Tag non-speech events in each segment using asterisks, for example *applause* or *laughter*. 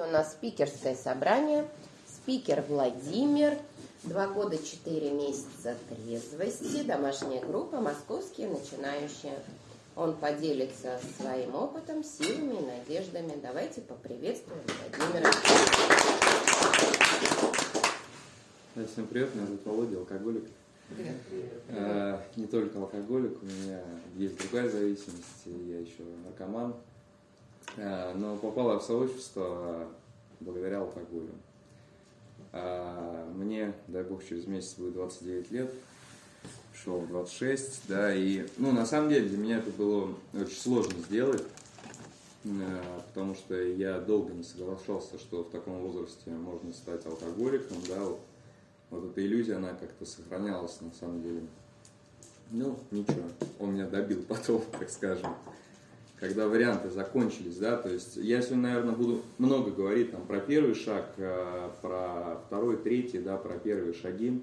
У нас спикерское собрание. Спикер Владимир. Два года, четыре месяца трезвости. Домашняя группа «Московские начинающие». Он поделится своим опытом, силами и надеждами. Давайте поприветствуем Владимира. Всем привет, меня зовут Володя, алкоголик. Привет. А, не только алкоголик, у меня есть другая зависимость, я еще наркоман. А, но попал я в сообщество благодаря алкоголю. А, мне, дай бог, через месяц будет 29 лет, шел в 26, да, и, ну, на самом деле, для меня это было очень сложно сделать, потому что я долго не соглашался, что в таком возрасте можно стать алкоголиком, да, вот, вот эта иллюзия, она как-то сохранялась на самом деле. Ну, ничего, он меня добил потом, *laughs* так скажем когда варианты закончились, да, то есть я сегодня, наверное, буду много говорить там про первый шаг, э, про второй, третий, да, про первые шаги,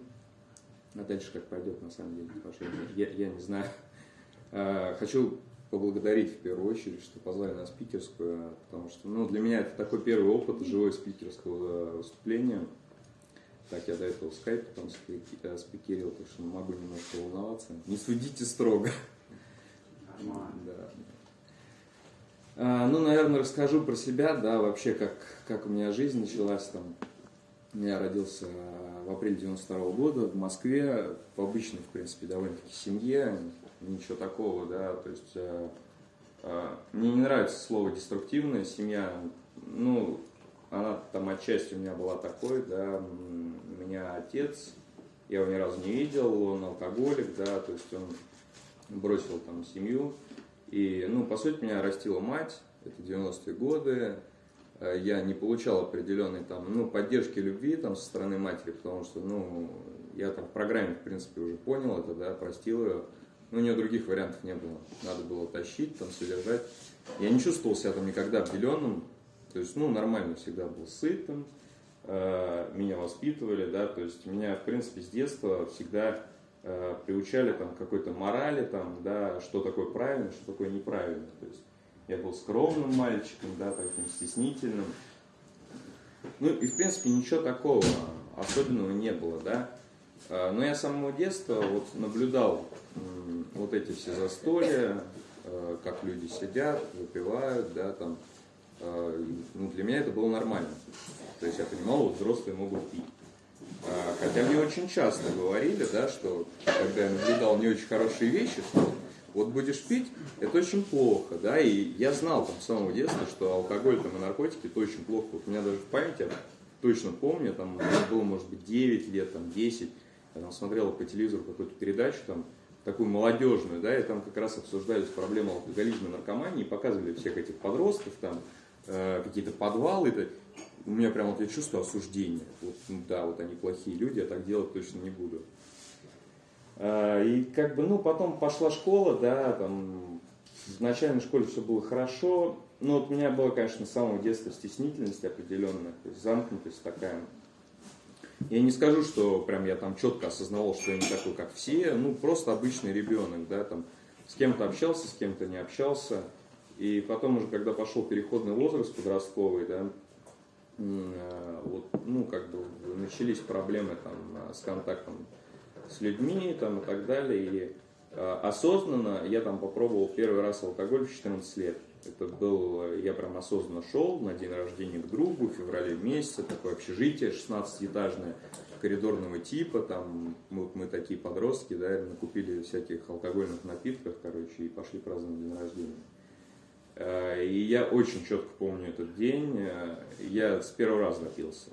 а дальше как пойдет на самом деле, что я, я не знаю. Э, хочу поблагодарить в первую очередь, что позвали на спикерскую, потому что, ну, для меня это такой первый опыт живой спикерского выступления. Так, я до этого в скайпе там э, спикерил, так что могу немножко волноваться. Не судите строго. Нормально. Да. А, ну, наверное, расскажу про себя, да, вообще, как, как у меня жизнь началась там. Я родился в апреле 92 -го года в Москве, в обычной, в принципе, довольно-таки семье, ничего такого, да, то есть э, мне не нравится слово деструктивная семья, ну, она там отчасти у меня была такой, да, у меня отец, я его ни разу не видел, он алкоголик, да, то есть он бросил там семью, и, ну, по сути, меня растила мать, это 90-е годы, э, я не получал определенной там, ну, поддержки любви там со стороны матери, потому что, ну, я там в программе, в принципе, уже понял это, да, простил ее, ну, у нее других вариантов не было, надо было тащить, там, содержать. Я не чувствовал себя там никогда обделенным, то есть, ну, нормально всегда был сытым, э, меня воспитывали, да, то есть меня, в принципе, с детства всегда приучали там какой-то морали, там, да, что такое правильно, что такое неправильно. То есть я был скромным мальчиком, да, таким стеснительным. Ну и в принципе ничего такого особенного не было, да. Э, но я с самого детства вот наблюдал вот эти все застолья, э, как люди сидят, выпивают, да, там. Э, ну, для меня это было нормально. То есть я понимал, вот взрослые могут пить. А, хотя мне очень часто говорили, да, что когда я наблюдал не очень хорошие вещи, что вот будешь пить, это очень плохо, да, и я знал там с самого детства, что алкоголь там и наркотики это очень плохо. Вот у меня даже в памяти, я точно помню, там было, может быть, 9 лет, там 10, я там смотрел по телевизору какую-то передачу, там, такую молодежную, да, и там как раз обсуждались проблемы алкоголизма и наркомании, показывали всех этих подростков, там, э, какие-то подвалы, это, у меня прям вот я чувствую осуждение. Вот, ну, да, вот они плохие люди, я так делать точно не буду. А, и как бы, ну, потом пошла школа, да, там, в начальной школе все было хорошо, но вот у меня была, конечно, с самого детства стеснительность определенная, то есть замкнутость такая. Я не скажу, что прям я там четко осознавал, что я не такой, как все, ну, просто обычный ребенок, да, там, с кем-то общался, с кем-то не общался. И потом уже, когда пошел переходный возраст подростковый, да, вот, ну, как бы начались проблемы там с контактом с людьми там и так далее. И э, осознанно я там попробовал первый раз алкоголь в 14 лет. Это был, я прям осознанно шел на день рождения к другу в феврале месяце, такое общежитие 16-этажное, коридорного типа, там мы, мы такие подростки, да, накупили всяких алкогольных напитков, короче, и пошли праздновать день рождения. Э, и я очень четко помню этот день. Э, я с первого раза напился.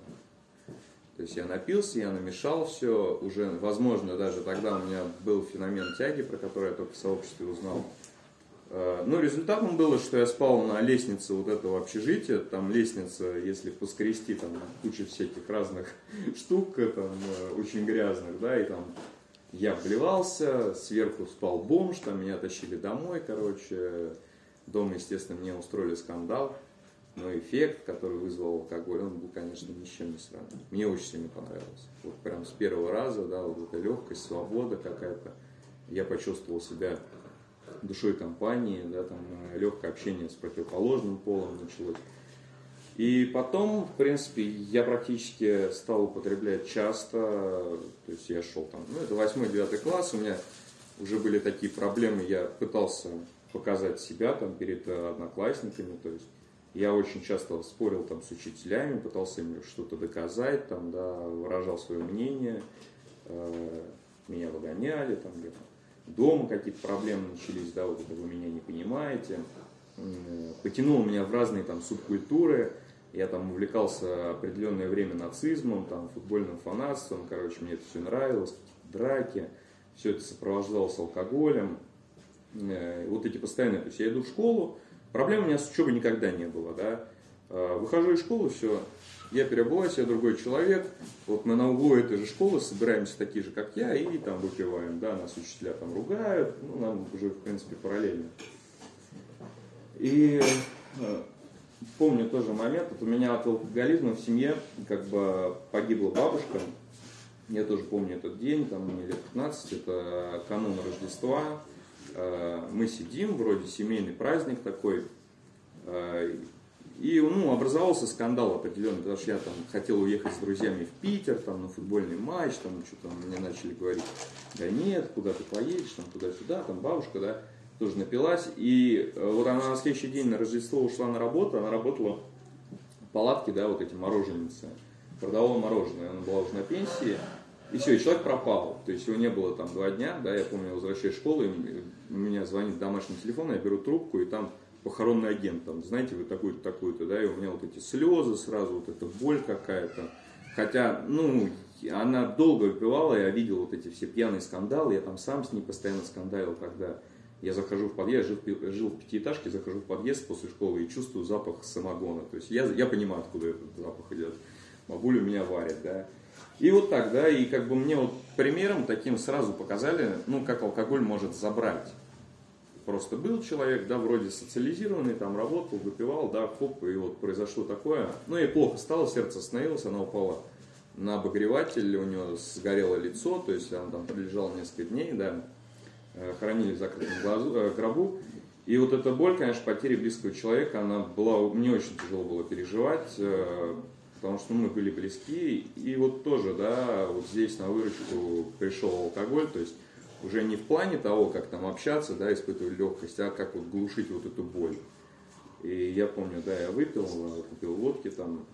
То есть я напился, я намешал все. Уже, возможно, даже тогда у меня был феномен тяги, про который я только в сообществе узнал. Э, ну, результатом было, что я спал на лестнице вот этого общежития. Там лестница, если поскрести, там куча всяких разных *laughs* штук, там, очень грязных, да, и там я вливался, сверху спал бомж, там меня тащили домой, короче, Дома, естественно, мне устроили скандал, но эффект, который вызвал алкоголь, он был, конечно, ни с чем не сравнен. Мне очень сильно понравилось. Вот прям с первого раза, да, вот эта легкость, свобода какая-то. Я почувствовал себя душой компании, да, там э, легкое общение с противоположным полом началось. И потом, в принципе, я практически стал употреблять часто, то есть я шел там, ну это 8-9 класс, у меня уже были такие проблемы, я пытался показать себя там перед одноклассниками, то есть я очень часто спорил там с учителями, пытался им что-то доказать, там, да, выражал свое мнение, э, меня выгоняли, там где-то дома какие-то проблемы начались, да, вот это вы меня не понимаете. Потянуло меня в разные там субкультуры, я там увлекался определенное время нацизмом, там, футбольным фанатством, короче, мне это все нравилось, драки, все это сопровождалось алкоголем. Э, вот эти постоянные, то есть я иду в школу, проблем у меня с учебой никогда не было, да. Э, выхожу из школы, все, я переобуваюсь, я другой человек, вот мы на углу этой же школы собираемся такие же, как я, и там выпиваем, да, нас учителя там ругают, ну, нам уже, в принципе, параллельно. И э, помню тоже момент, вот у меня от алкоголизма в семье как бы погибла бабушка, я тоже помню этот день, там мне лет 15, это канун Рождества, мы сидим, вроде семейный праздник такой, э, и ну, образовался скандал определенный, потому что я там хотел уехать с друзьями в Питер, там на футбольный матч, там что-то мне начали говорить, да нет, куда ты поедешь, там туда-сюда, там бабушка, да тоже напилась. И э, вот она на следующий день на Рождество ушла на работу, она работала в палатке, да, вот эти мороженницы, продавала мороженое, она была уже на пенсии. И все, и человек пропал. То есть его не было там два дня, да, я помню, я возвращаюсь в школу, и меня звонит домашний телефон, я беру трубку, и там похоронный агент, там, знаете, вы такую-то, такую-то, да, и у меня вот эти слезы сразу, вот эта боль какая-то. Хотя, ну, она долго выпивала, я видел вот эти все пьяные скандалы, я там сам с ней постоянно скандалил, когда я захожу в подъезд, жил, жил в пятиэтажке, захожу в подъезд после школы и чувствую запах самогона. То есть я, я понимаю, откуда этот запах идет. Бабуля меня варит, да. И вот так, да, и как бы мне вот примером таким сразу показали, ну, как алкоголь может забрать. Просто был человек, да, вроде социализированный, там работал, выпивал, да, хоп, и вот произошло такое. Ну и плохо стало, сердце остановилось, она упала на обогреватель, у нее сгорело лицо, то есть она там пролежала несколько дней, да, Э, хоронили в закрытом глазу, э, гробу. И вот эта боль, конечно, потери близкого человека, она была, мне очень тяжело было переживать, э, потому что мы были близки. И вот тоже, да, вот здесь на выручку пришел алкоголь, то есть уже не в плане того, как там общаться, да, испытывать легкость, а как вот глушить вот эту боль. И я помню, да, я выпил, купил водки там.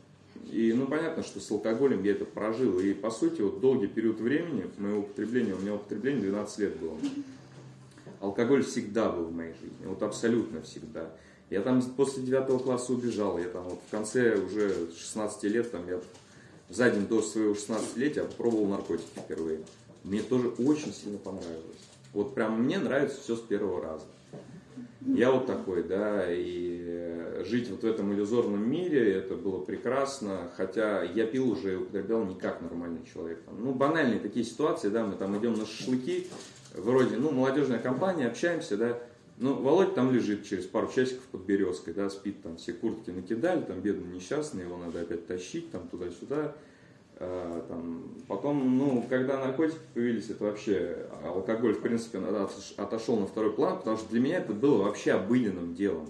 И, ну, понятно, что с алкоголем я это прожил. И, по сути, вот долгий период времени моего употребления, у меня употребление 12 лет было алкоголь всегда был в моей жизни, вот абсолютно всегда. Я там после девятого класса убежал, я там вот в конце уже 16 лет, там я за день до своего 16-летия пробовал наркотики впервые. Мне тоже очень сильно понравилось. Вот прям мне нравится все с первого раза. Я вот такой, да, и жить вот в этом иллюзорном мире, это было прекрасно, хотя я пил уже и употреблял не как нормальный человек. Ну, банальные такие ситуации, да, мы там идем на шашлыки, вроде, ну, молодежная компания, общаемся, да, ну, Володь там лежит через пару часиков под березкой, да, спит, там все куртки накидали, там бедный несчастный, его надо опять тащить, там туда-сюда. А, там, потом, ну, когда наркотики появились, это вообще, алкоголь, в принципе, отошел на второй план, потому что для меня это было вообще обыденным делом.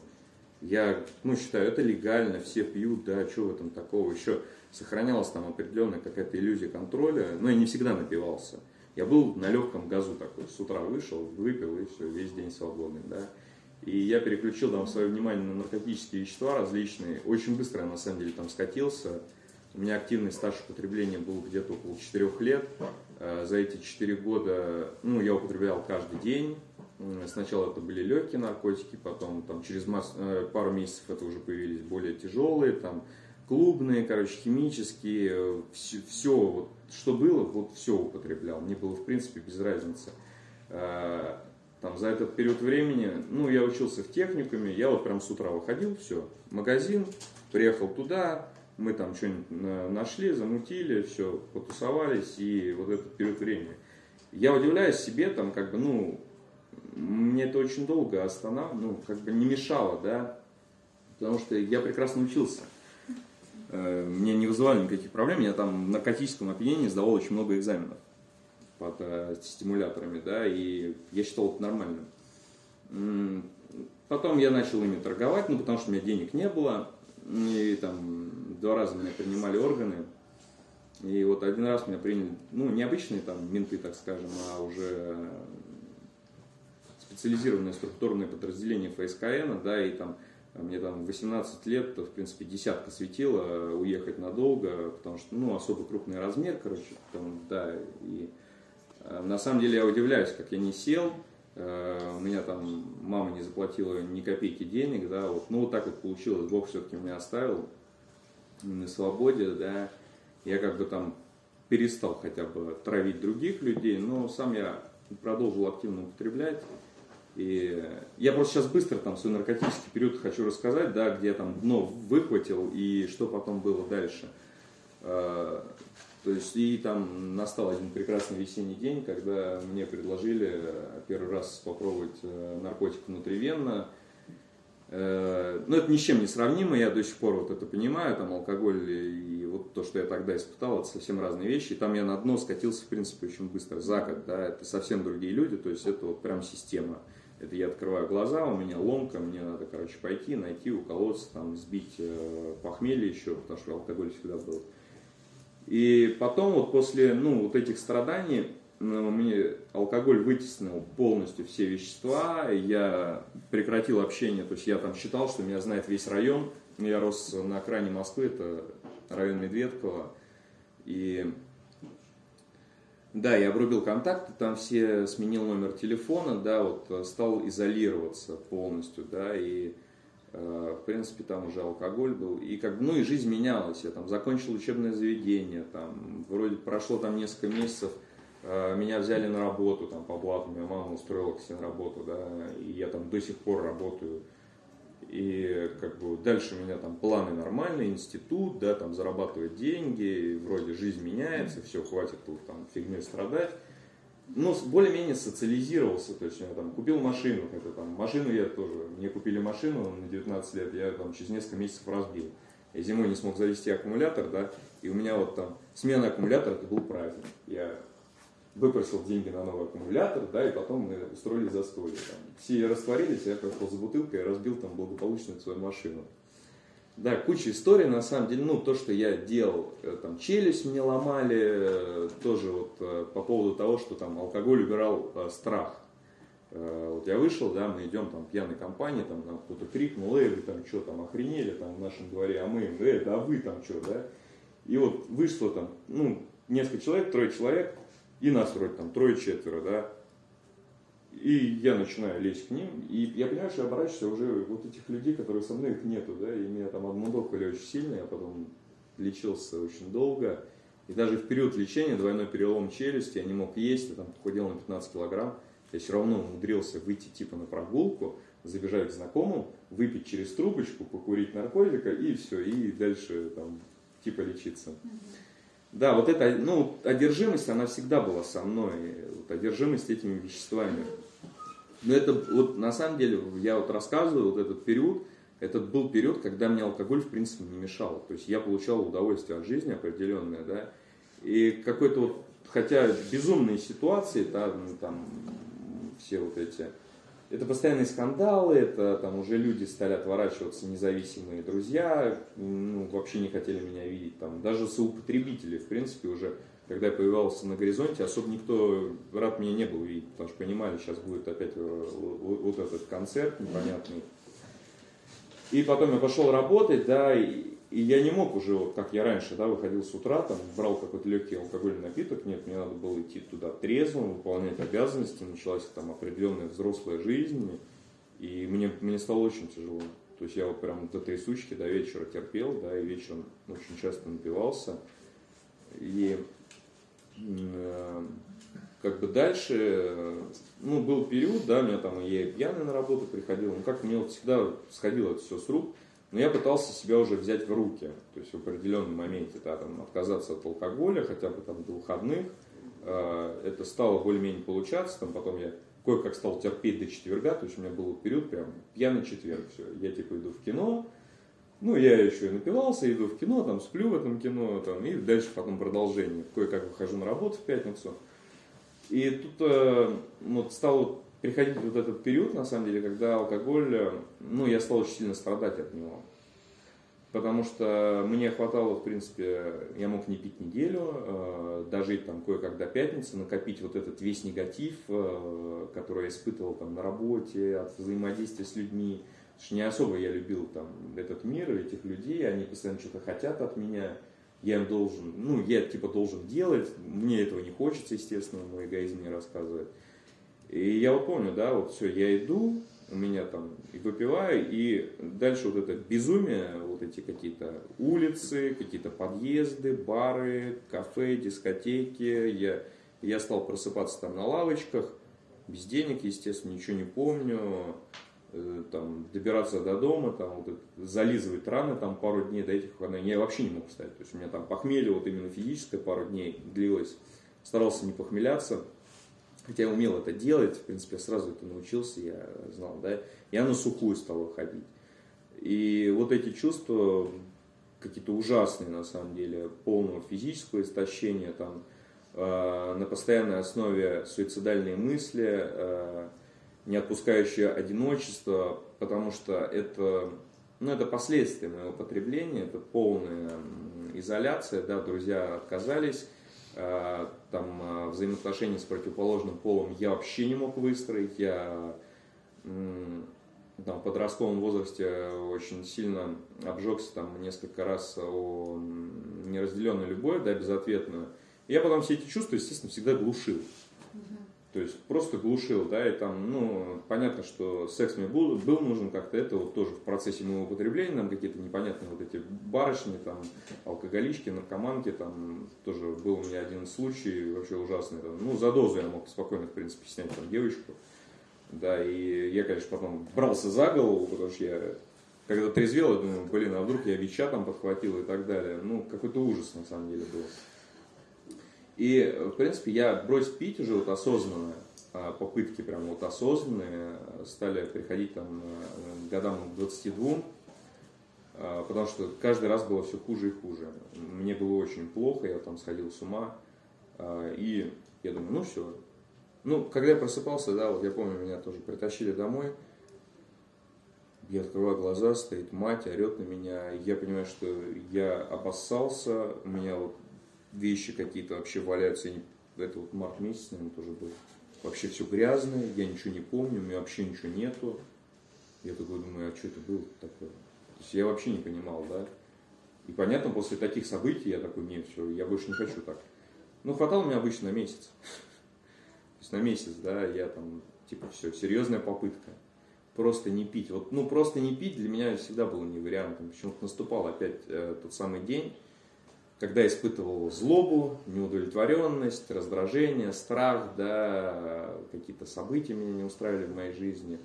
Я, ну, считаю, это легально, все пьют, да, что в этом такого, еще сохранялась там определенная какая-то иллюзия контроля, но я не всегда напивался. Я был на легком газу такой, с утра вышел, выпил и все, весь день свободный, да. И я переключил там свое внимание на наркотические вещества различные. Очень быстро я на самом деле там скатился. У меня активный стаж употребления был где-то около 4 лет. Э, за эти 4 года ну, я употреблял каждый день. Сначала это были легкие наркотики, потом там, через масс... Э, пару месяцев это уже появились более тяжелые, там, клубные, короче, химические, все, все вот, что было, вот все употреблял. Мне было, в принципе, без разницы. Там, за этот период времени, ну, я учился в техникуме, я вот прям с утра выходил, все, магазин, приехал туда, мы там что-нибудь нашли, замутили, все, потусовались, и вот этот период времени. Я удивляюсь себе, там, как бы, ну, мне это очень долго останавливало, ну, как бы не мешало, да, потому что я прекрасно учился. Э, мне не вызывали никаких проблем. Я там в наркотическом опьянении сдавал очень много экзаменов под э, стимуляторами, да, и я считал это нормальным. Потом я начал ими торговать, ну, потому что у меня денег не было. и там два раза меня принимали органы. И вот один раз меня приняли, ну, необычные там менты, так скажем, а уже специализированное структурное подразделение ФСКН, да, и там мне там 18 лет, в принципе, десятка светила уехать надолго, потому что, ну, особо крупный размер, короче, там, да, и э, на самом деле я удивляюсь, как я не сел, э, у меня там мама не заплатила ни копейки денег, да, вот, ну, вот так вот получилось, Бог все-таки меня оставил на свободе, да, я как бы там перестал хотя бы травить других людей, но сам я продолжил активно употреблять, и я просто сейчас быстро там свой наркотический период хочу рассказать, да, где я там дно выхватил и что потом было дальше. А, то есть и там настал один прекрасный весенний день, когда мне предложили первый раз попробовать э, наркотик внутривенно. Э, Но ну, это ни с чем не сравнимо, я до сих пор вот это понимаю, там алкоголь и вот то, что я тогда испытал, это совсем разные вещи. И там я на дно скатился, в принципе, очень быстро, за год, да, это совсем другие люди, то есть это вот прям система. Это я открываю глаза, у меня ломка, мне надо, короче, пойти, найти, уколоться, там, сбить э, похмелье еще, потому что алкоголь всегда был. И потом вот после, ну, вот этих страданий, ну, мне алкоголь вытеснил полностью все вещества, я прекратил общение, то есть я там считал, что меня знает весь район, я рос на окраине Москвы, это район Медведково, и да, я обрубил контакты, там все сменил номер телефона, да, вот э, стал изолироваться полностью, да, и э, в принципе там уже алкоголь был, и как ну и жизнь менялась, я там закончил учебное заведение, там вроде прошло там несколько месяцев, меня взяли на работу там по блату, меня мама устроила к себе на работу, да, и я там до сих пор работаю, и как бы дальше у меня там планы нормальные, институт, да, там зарабатывать деньги, вроде жизнь меняется, все, хватит тут там фигней страдать. Но более-менее социализировался, то есть я там купил машину, это там, машину я тоже, мне купили машину на 19 лет, я там через несколько месяцев разбил. Я зимой не смог завести аккумулятор, да, и у меня вот там смена аккумулятора, это был праздник. Я выпросил деньги на новый аккумулятор, да, и потом мы устроили застолье. Там. Все растворились, я пошел за бутылкой и разбил там благополучно свою машину. Да, куча историй, на самом деле, ну, то, что я делал, э, там, челюсть мне ломали, э, тоже вот э, по поводу того, что там алкоголь убирал э, страх. Э, вот я вышел, да, мы идем там пьяной компании, там нам кто-то крикнул, эй, вы там что, там охренели там в нашем дворе, а мы эй, да вы там что, да? И вот вышло там, ну, несколько человек, трое человек, и нас вроде там трое-четверо, да, и я начинаю лезть к ним, и я понимаю, что я оборачиваюсь уже вот этих людей, которые со мной, их нету, да, и меня там обмудокали очень сильно, я потом лечился очень долго, и даже в период лечения, двойной перелом челюсти, я не мог есть, я там похудел на 15 килограмм, я все равно умудрился выйти типа на прогулку, забежать к знакомым, выпить через трубочку, покурить наркотика, и все, и дальше там типа лечиться. Да, вот эта, ну, одержимость, она всегда была со мной, вот, одержимость этими веществами. Но это вот на самом деле, я вот рассказываю, вот этот период, этот был период, когда мне алкоголь в принципе не мешал. То есть я получал удовольствие от жизни определенное, да. И какой-то вот, хотя безумные ситуации, да, ну, там все вот эти это постоянные скандалы, это там уже люди стали отворачиваться, независимые друзья, ну, вообще не хотели меня видеть. Там, даже соупотребители, в принципе, уже, когда я появлялся на горизонте, особо никто рад меня не был видеть, потому что понимали, сейчас будет опять вот этот концерт непонятный. И потом я пошел работать, да, и, и я не мог уже, вот как я раньше, да, выходил с утра, там, брал какой-то легкий алкогольный напиток, нет, мне надо было идти туда трезвым, выполнять обязанности, началась там определенная взрослая жизнь, и мне, мне стало очень тяжело. То есть я вот прям до трясучки до вечера терпел, да, и вечером очень часто напивался. И э, как бы дальше, ну, был период, да, у меня там, я и пьяный на работу приходил, ну, как мне вот всегда сходило это все с рук, но я пытался себя уже взять в руки, то есть в определенном моменте, да, там, отказаться от алкоголя, хотя бы там до выходных. А, это стало более-менее получаться, там потом я кое-как стал терпеть до четверга, то есть у меня был период прям пьяный четверг, все. Я типа иду в кино, ну, я еще и напивался, иду в кино, там сплю в этом кино, там, и дальше потом продолжение. Кое-как выхожу на работу в пятницу. И тут э, вот стал приходить вот этот период, на самом деле, когда алкоголь, э, ну, я стал очень сильно страдать от него. потому что мне хватало, в принципе, я мог не пить неделю, э, дожить там кое-как до пятницы, накопить вот этот весь негатив, э, который я испытывал там на работе, от взаимодействия с людьми. Потому что не особо я любил там этот мир, этих людей, они постоянно что-то хотят от меня, я им должен, ну, я типа должен делать, мне этого не хочется, естественно, мой эгоизм мне рассказывает. И я вот помню, да, вот все, я иду, у меня там и выпиваю, и дальше вот это безумие, вот эти какие-то улицы, какие-то подъезды, бары, кафе, дискотеки. Я, я стал просыпаться там на лавочках, без денег, естественно, ничего не помню. Э, там, добираться до дома, там, вот зализывать раны там пару дней до этих выходных, я вообще не мог встать. То есть у меня там похмелье вот именно физическое пару дней длилось. Старался не похмеляться. Хотя я умел это делать, в принципе, я сразу это научился, я знал, да. Я на сухую стал выходить. И вот эти чувства какие-то ужасные, на самом деле, полного физического истощения, там, э, на постоянной основе суицидальные мысли, э, не отпускающее одиночество, потому что это, ну, это последствия моего потребления, это полная изоляция, да, друзья отказались, там э, взаимоотношения с противоположным полом я вообще не мог выстроить. Я там, в подростковом возрасте очень сильно обжегся там несколько раз о неразделенной любовь, да, безответную. И я потом все эти чувства, естественно, всегда глушил. То есть просто глушил, да, и там, ну, понятно, что секс мне был, был нужен как-то, это вот тоже в процессе моего употребления, там какие-то непонятные вот эти барышни, там, алкоголички, наркоманки, там, тоже был у меня один случай вообще ужасный, там, ну, за дозу я мог спокойно, в принципе, снять там девочку, да, и я, конечно, потом брался за голову, потому что я, когда трезвел, я думаю, блин, а вдруг я ВИЧа там подхватил и так далее, ну, какой-то ужас, на самом деле, был. И, в принципе, я бросил пить уже вот осознанно, а, попытки прям вот осознанные стали приходить там э, годам к 22, а, потому что каждый раз было все хуже и хуже. Мне было очень плохо, я там сходил с ума, а, и я думаю, ну все. Ну, когда я просыпался, да, вот я помню, меня тоже притащили домой, я открываю глаза, стоит мать, орет на меня, я понимаю, что я обоссался, у меня вот вещи какие-то вообще валяются. Это вот март месяц, наверное, тоже был. Вообще все грязное, я ничего не помню, у меня вообще ничего нету. Я такой думаю, а что это было такое? То есть я вообще не понимал, да. И понятно, после таких событий я такой, нет, все, я больше не хочу так. Ну, хватало мне обычно на месяц. *laughs* То есть на месяц, да, я там, типа, все, серьезная попытка. Просто не пить. Вот, ну, просто не пить для меня всегда было не вариантом. Почему-то наступал опять э, тот самый день, когда испытывал злобу, неудовлетворенность, раздражение, страх, да, какие-то события меня не устраивали в моей жизни.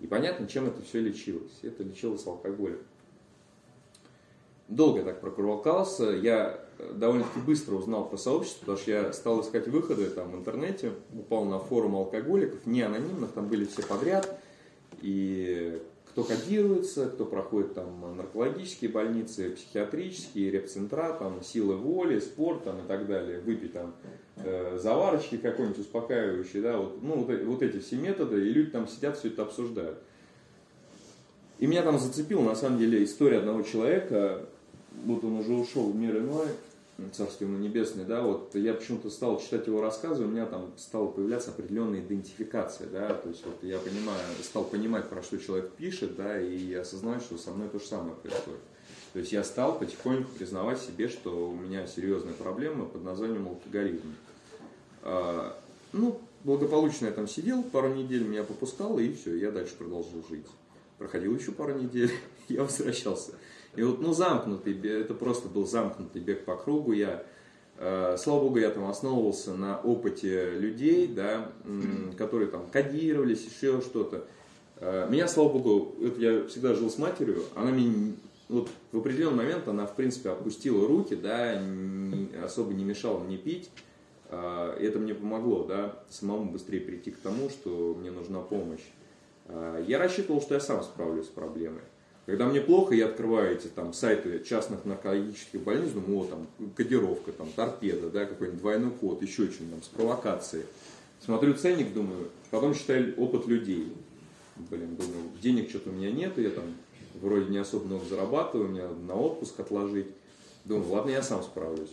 И понятно, чем это все лечилось. Это лечилось алкоголем. Долго так прокувалкался. Я довольно-таки быстро узнал про сообщество, потому что я стал искать выходы там в интернете, упал на форум алкоголиков, не анонимных, там были все подряд. И кто кодируется, кто проходит там наркологические больницы, психиатрические, репцентра, там силы воли, спорт там, и так далее, выпить там э, заварочки какой-нибудь успокаивающие, да, вот, ну, вот, вот эти все методы, и люди там сидят, все это обсуждают. И меня там зацепила, на самом деле, история одного человека, вот он уже ушел в мир иной, Царство ему небесное, да, вот я почему-то стал читать его рассказы, у меня там стала появляться определенная идентификация, да, то есть вот я понимаю, стал понимать, про что человек пишет, да, и осознавать, что со мной то же самое происходит. То есть я стал потихоньку признавать себе, что у меня серьезная проблема под названием алкоголизм. А, ну, благополучно я там сидел, пару недель меня попускало, и все, я дальше продолжил жить. Проходил еще пару недель, *laughs* я возвращался. И вот, ну, замкнутый, это просто был замкнутый бег по кругу. Я, э, слава богу, я там основывался на опыте людей, да, *clears throat* которые там кодировались, еще что-то. Э, меня, слава богу, это я всегда жил с матерью, она мне вот в определенный момент она, в принципе, опустила руки, да, особо не мешала мне пить. Э, это мне помогло, да, самому быстрее прийти к тому, что мне нужна помощь. Э, я рассчитывал, что я сам справлюсь с проблемой. Когда мне плохо, я открываю эти там сайты частных наркологических больниц, думаю, о, там, кодировка, там, торпеда, да, какой-нибудь двойной код, еще что-нибудь там, с провокацией. Смотрю ценник, думаю, потом читаю опыт людей. Блин, думаю, денег что-то у меня нет, я там вроде не особо много зарабатываю, мне надо на отпуск отложить. Думаю, ладно, я сам справлюсь.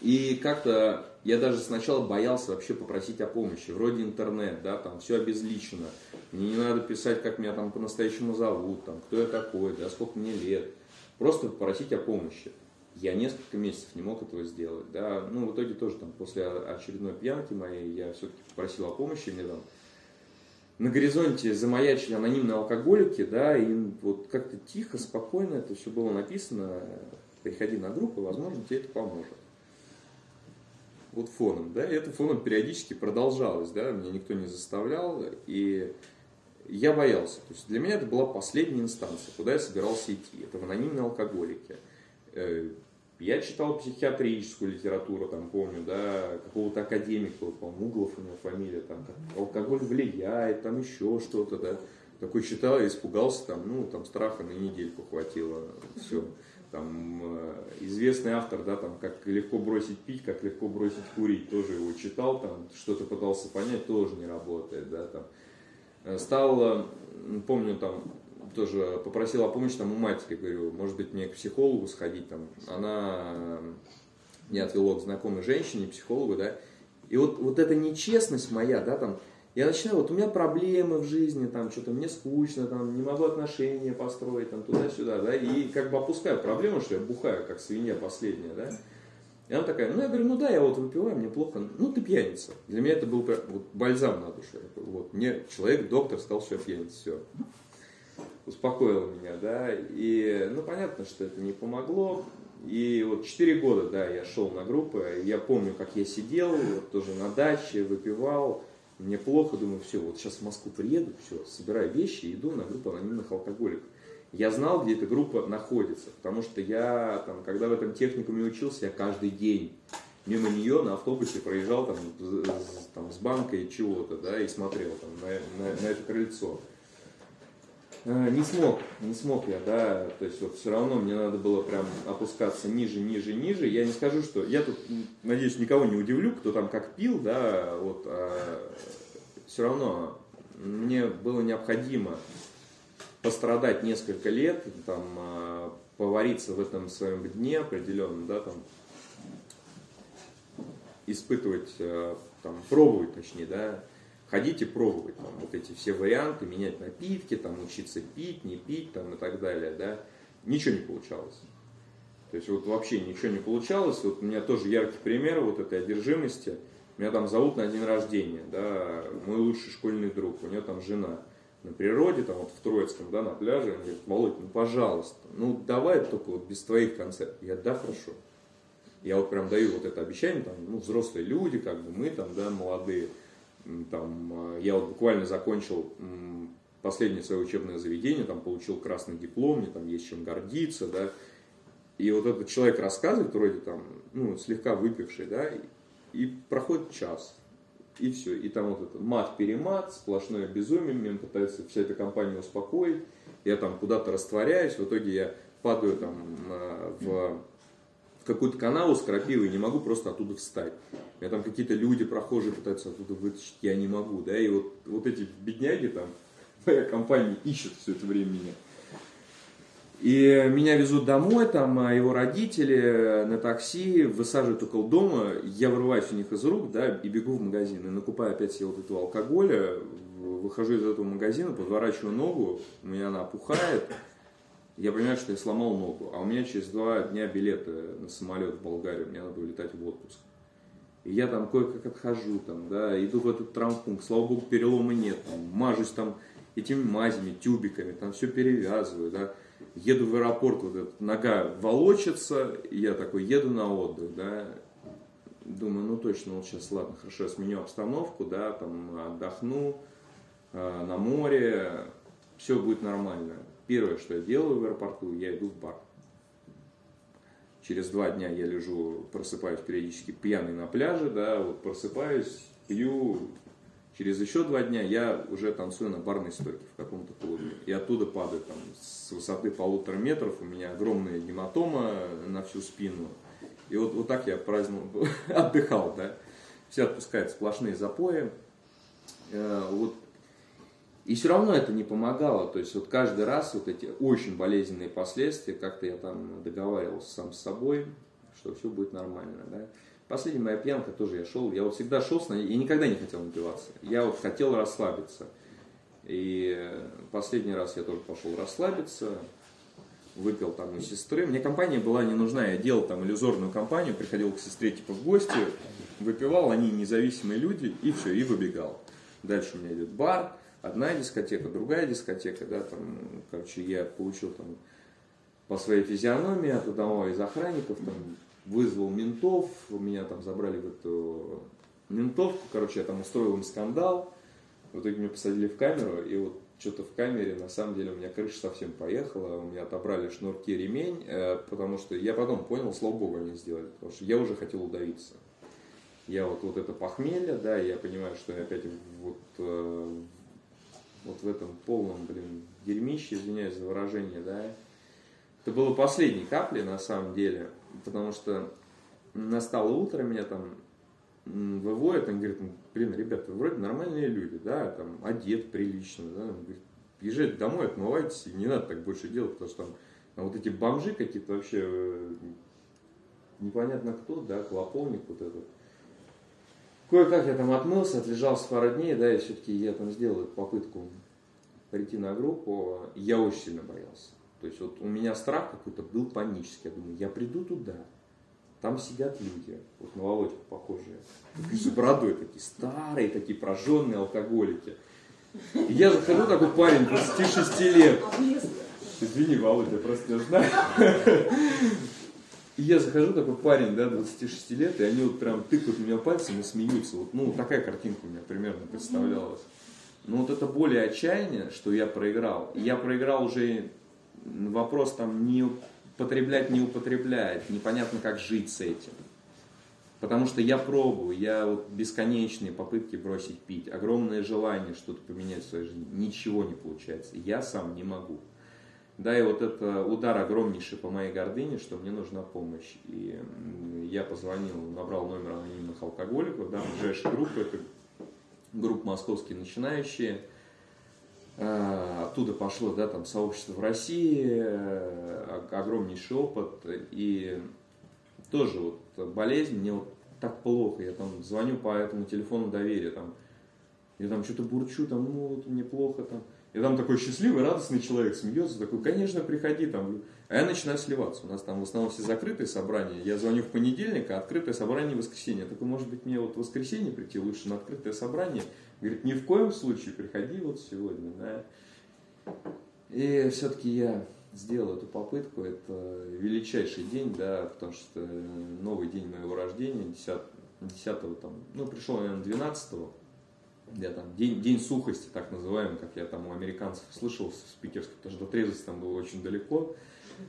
И как-то я даже сначала боялся вообще попросить о помощи. Вроде интернет, да, там все обезличено. Мне не надо писать, как меня там по-настоящему зовут, там, кто я такой, да, сколько мне лет. Просто попросить о помощи. Я несколько месяцев не мог этого сделать, да. Ну, в итоге тоже там после очередной пьянки моей я все-таки попросил о помощи, мне там на горизонте замаячили анонимные алкоголики, да, и вот как-то тихо, спокойно это все было написано, приходи на группу, возможно, тебе это поможет. Вот фоном, да, и это фоном периодически продолжалось, да, меня никто не заставлял, и я боялся. То есть для меня это была последняя инстанция, куда я собирался идти. Это в анонимные алкоголики. Э, я читал психиатрическую литературу, там помню, да, какого-то академика, по-моему, Углов у него фамилия, там, как алкоголь влияет, там еще что-то, да. Такой читал и испугался, там, ну, там страха на недельку хватило, все. Там э, известный автор, да, там, как легко бросить пить, как легко бросить курить, тоже его читал, там, что-то пытался понять, тоже не работает, да, там. Э, стал, э, помню, там, тоже попросил о помощи там у матери, говорю, может быть, мне к психологу сходить, там, она меня отвела к знакомой женщине, психологу, да, и вот, вот эта нечестность моя, да, там, я начинаю, вот у меня проблемы в жизни, там, что-то мне скучно, там, не могу отношения построить, там, туда-сюда, да, и как бы опускаю проблему, что я бухаю, как свинья последняя, да, и она такая, ну, я говорю, ну да, я вот выпиваю, мне плохо, ну, ты пьяница. Для меня это был вот, бальзам на душу. Вот, мне человек, доктор, сказал, что я пьяница, все успокоил меня, да, и, ну, понятно, что это не помогло, и вот 4 года, да, я шел на группы, я помню, как я сидел, вот, тоже на даче, выпивал, мне плохо, думаю, все, вот сейчас в Москву приеду, все, собираю вещи иду на группу анонимных алкоголиков. Я знал, где эта группа находится, потому что я, там, когда в этом техникуме учился, я каждый день мимо нее на автобусе проезжал там, там, с банкой чего-то, да, и смотрел там, на, на, на это крыльцо. Э, не смог, не смог я, да, то есть вот все равно мне надо было прям опускаться ниже, ниже, ниже. Я не скажу, что я тут, надеюсь, никого не удивлю, кто там как пил, да, вот, а, все равно мне было необходимо пострадать несколько лет, там, а, повариться в этом своем дне определенном, да, там, испытывать, э, там, пробовать, точнее, да, ходить и пробовать там, вот эти все варианты, менять напитки, там, учиться пить, не пить там, и так далее, да, ничего не получалось. То есть вот вообще ничего не получалось. Вот у меня тоже яркий пример вот этой одержимости. Меня там зовут на день рождения, да, мой лучший школьный друг, у него там жена на природе, там вот в Троицком, да, на пляже, он говорит, Володь, ну пожалуйста, ну давай только вот без твоих концертов. Я, да, хорошо. Я вот прям даю вот это обещание, там, ну, взрослые люди, как бы мы там, да, молодые, там, э, я вот буквально закончил последнее свое учебное заведение, там получил красный диплом, мне там есть чем гордиться, да. И вот этот человек рассказывает, вроде там, ну, слегка выпивший, да, и проходит час, и все. И там вот этот мат-перемат, сплошное безумие, мне пытается вся эта компания успокоить, я там куда-то растворяюсь, в итоге я падаю там э, в в какую-то канаву с крапивой, не могу просто оттуда встать. У меня там какие-то люди, прохожие пытаются оттуда вытащить, я не могу, да, и вот, вот эти бедняги там, *laughs* моя компания ищет все это время меня. И меня везут домой, там а его родители на такси высаживают около дома, я вырываюсь у них из рук, да, и бегу в магазин, и накупаю опять себе вот этого алкоголя, выхожу из этого магазина, подворачиваю ногу, у меня она опухает, я понимаю, что я сломал ногу, а у меня через два дня билеты на самолет в Болгарию, мне надо улетать в отпуск. И я там кое-как отхожу, там, да, иду в этот травмпункт, слава богу, перелома нет, там, мажусь там этими мазями, тюбиками, там все перевязываю, да, еду в аэропорт, вот эта нога волочится, я такой еду на отдых, да, думаю, ну точно, вот сейчас, ладно, хорошо, я сменю обстановку, да, там отдохну э, на море, все будет нормально. Первое, что я делаю в аэропорту, я иду в бар. Через два дня я лежу, просыпаюсь периодически пьяный на пляже, да, вот просыпаюсь, пью. Через еще два дня я уже танцую на барной стойке в каком-то клубе. И оттуда падаю там с высоты полутора метров, у меня огромная гематома на всю спину. И вот, вот так я праздновал, *laughs* отдыхал, да. Все отпускают сплошные запои. Э, вот И все равно это не помогало. То есть вот каждый раз вот эти очень болезненные последствия, как-то я там договаривался сам с собой, что все будет нормально. Да? Последняя моя пьянка тоже я шел, я вот всегда шел я никогда не хотел напиваться. Я вот хотел расслабиться. И последний раз я тоже пошел расслабиться, выпил там у сестры. Мне компания была не нужна, я делал там иллюзорную компанию, приходил к сестре типа в гости, выпивал, они независимые люди, и все, и выбегал. Дальше у меня идет бар, одна дискотека, другая дискотека, да, там, короче, я получил там по своей физиономии от одного из охранников, там, вызвал ментов, меня там забрали в эту ментовку, короче, я там устроил им скандал, в итоге меня посадили в камеру, и вот что-то в камере, на самом деле, у меня крыша совсем поехала, у меня отобрали шнурки, ремень, э, потому что я потом понял, слава богу, они сделали, потому что я уже хотел удавиться. Я вот, вот это похмелье, да, я понимаю, что я опять вот, э, вот в этом полном, блин, дерьмище, извиняюсь за выражение, да, это было последней каплей, на самом деле, потому что настало утро, меня там выводят, он говорит, блин, ребята, вы вроде нормальные люди, да, там, одет прилично, да, он говорит, езжайте домой, отмывайтесь, и не надо так больше делать, потому что там а вот эти бомжи какие-то вообще э, непонятно кто, да, клоповник вот этот. Кое-как я там отмылся, отлежался пару дней, да, и все-таки я там сделал эту попытку прийти на группу, я очень сильно боялся. То есть вот у меня страх какой-то был панический. Я думаю, я приду туда, там сидят люди, вот на Володьку похожие, с бородой такие старые, такие прожженные алкоголики. И я захожу, такой парень 26 лет. Извини, Володя, я просто не знаю. И я захожу, такой парень, да, 26 лет, и они вот прям тыкают меня пальцем и смеются. Вот, ну, такая картинка у меня примерно представлялась. Но вот это более отчаяние, что я проиграл. И я проиграл уже вопрос там не потреблять не употребляет, непонятно как жить с этим. Потому что я пробую, я вот бесконечные попытки бросить пить, огромное желание что-то поменять в своей жизни, ничего не получается, я сам не могу. Да, и вот это удар огромнейший по моей гордыне, что мне нужна помощь. И я позвонил, набрал номер анонимных алкоголиков, да, ближайшая группа, это группа «Московские начинающие», Э, оттуда пошло, да, там сообщество в России, э, огромнейший опыт, и тоже вот болезнь, мне вот так плохо, я там звоню по этому телефону доверия, там, я там что-то бурчу, там, ну, вот мне плохо, там, и там такой счастливый, радостный человек смеется, такой, конечно, приходи, там, а я начинаю сливаться. У нас там в основном все закрытые собрания. Я звоню в понедельник, а открытое собрание в воскресенье. Я такой, может быть, мне вот в воскресенье прийти лучше на открытое собрание? Говорит, ни в коем случае, приходи вот сегодня. Да? И все-таки я сделал эту попытку. Это величайший день, да, потому что новый день моего рождения, 10, 10 там, ну, пришел, наверное, 12 я там день, день сухости, так называемый, как я там у американцев слышал в спикерской, потому что до трезвости там было очень далеко.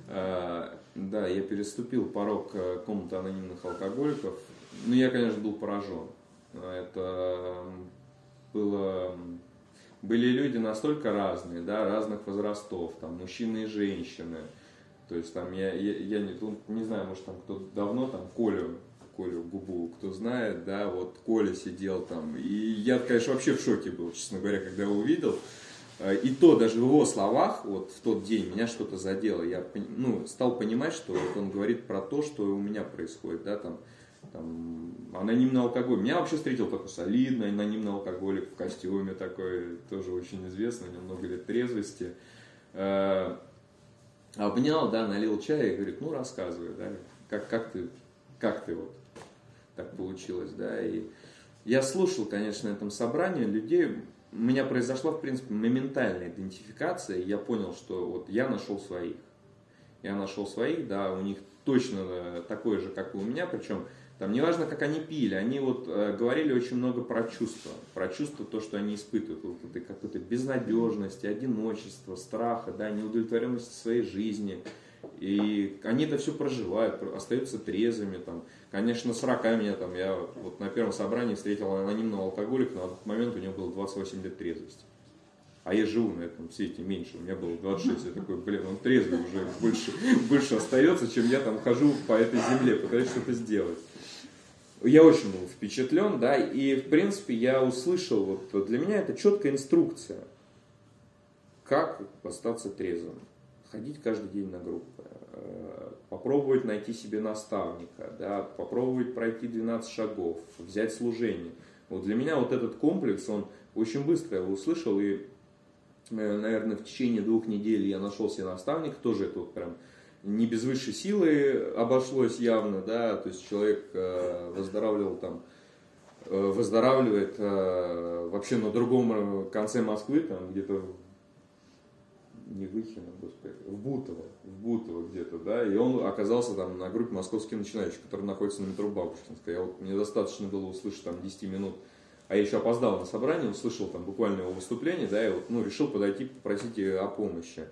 А, да, я переступил порог э, комнаты анонимных алкоголиков. Ну, я, конечно, был поражен. Это было... Были люди настолько разные, да, разных возрастов, там, мужчины и женщины. То есть там я, я, я не, ну, не знаю, может там кто давно там Колю, Колю Губу, кто знает, да, вот Коля сидел там. И я, конечно, вообще в шоке был, честно говоря, когда его увидел. Э, и то даже в его словах, вот в тот день меня что-то задело. Я ну, стал понимать, что вот он говорит про то, что у меня происходит, да, там, там, анонимный алкоголь. Меня вообще встретил такой солидный анонимный алкоголик в костюме такой, тоже очень известный, у него много лет трезвости. Э, обнял, да, налил чай и говорит, ну рассказывай, да, как, как ты, как ты вот так получилось, да, и я слушал, конечно, на этом собрании людей, у меня произошла, в принципе, моментальная идентификация, я понял, что вот я нашел своих. Я нашел своих, да, у них точно э, такое же, как и у меня, причем там неважно, как они пили, они вот э, говорили очень много про чувства, про чувства, то, что они испытывают, вот этой какой-то безнадежности, одиночества, страха, да, неудовлетворенности своей жизни. И они это все проживают, остаются трезвыми, там, Конечно, с рака меня там, я вот на первом собрании встретил анонимного алкоголика, на тот момент у него было 28 лет трезвости. А я живу на этом свете меньше, у меня было 26, я такой, блин, он трезвый уже больше, больше остается, чем я там хожу по этой земле, пытаюсь что-то сделать. Я очень был впечатлен, да, и в принципе я услышал, вот для меня это четкая инструкция. как остаться трезвым? Ходить каждый день на группы, э, попробовать найти себе наставника, да, попробовать пройти 12 шагов, взять служение. Вот для меня вот этот комплекс, он очень быстро его услышал, и, э, наверное, в течение двух недель я нашел себе наставника, тоже это вот прям не без высшей силы обошлось явно, да, то есть человек э, выздоравливал там, выздоравливает вообще на другом конце Москвы, там где-то не Выхино, господи, в Бутово, в Бутово где-то, да, и он оказался там на группе «Московские начинающие», которая находится на метро Бабушкинская. Я вот, мне достаточно было услышать там 10 минут, а я еще опоздал на собрание, услышал там буквально его выступление, да, и вот, ну, решил подойти, попросить о помощи.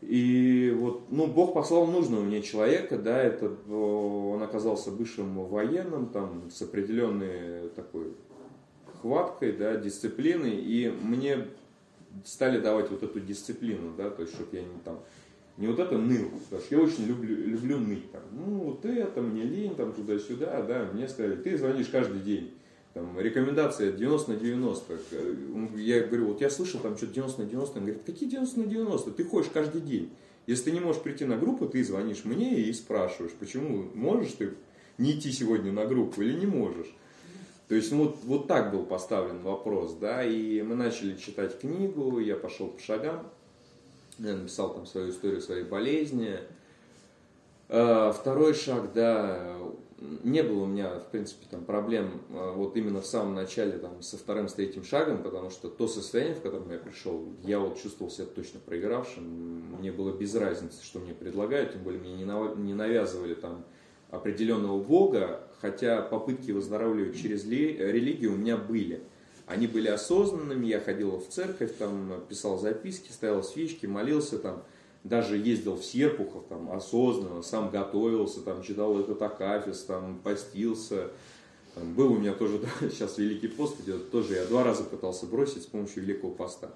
И вот, ну, Бог послал нужного мне человека, да, это он оказался бывшим военным, там, с определенной такой хваткой, да, дисциплиной, и мне стали давать вот эту дисциплину, да, то есть, чтобы я не там, не вот это ныл, потому что я очень люблю, люблю ныть, там, ну, вот это, мне лень, там, туда-сюда, да, мне сказали, ты звонишь каждый день, там, рекомендация 90 на 90. Я говорю, вот я слышал там что-то 90 на 90. Он говорит, какие 90 на 90? Ты ходишь каждый день. Если ты не можешь прийти на группу, ты звонишь мне и спрашиваешь, почему можешь ты не идти сегодня на группу или не можешь. То есть ну, вот, вот так был поставлен вопрос, да, и мы начали читать книгу, я пошел по шагам, я написал там свою историю своей болезни. А, второй шаг, да, не было у меня, в принципе, там проблем а, вот именно в самом начале там, со вторым, с третьим шагом, потому что то состояние, в котором я пришел, я вот чувствовал себя точно проигравшим, мне было без разницы, что мне предлагают, тем более мне не навязывали там определенного бога, хотя попытки выздоравливать через религию у меня были. Они были осознанными, я ходил в церковь, там, писал записки, ставил свечки, молился там, даже ездил в Серпухов там осознанно, сам готовился, там читал этот Акафис, там постился. Там, был у меня тоже, *laughs* да, сейчас Великий пост идет, тоже я два раза пытался бросить с помощью Великого поста.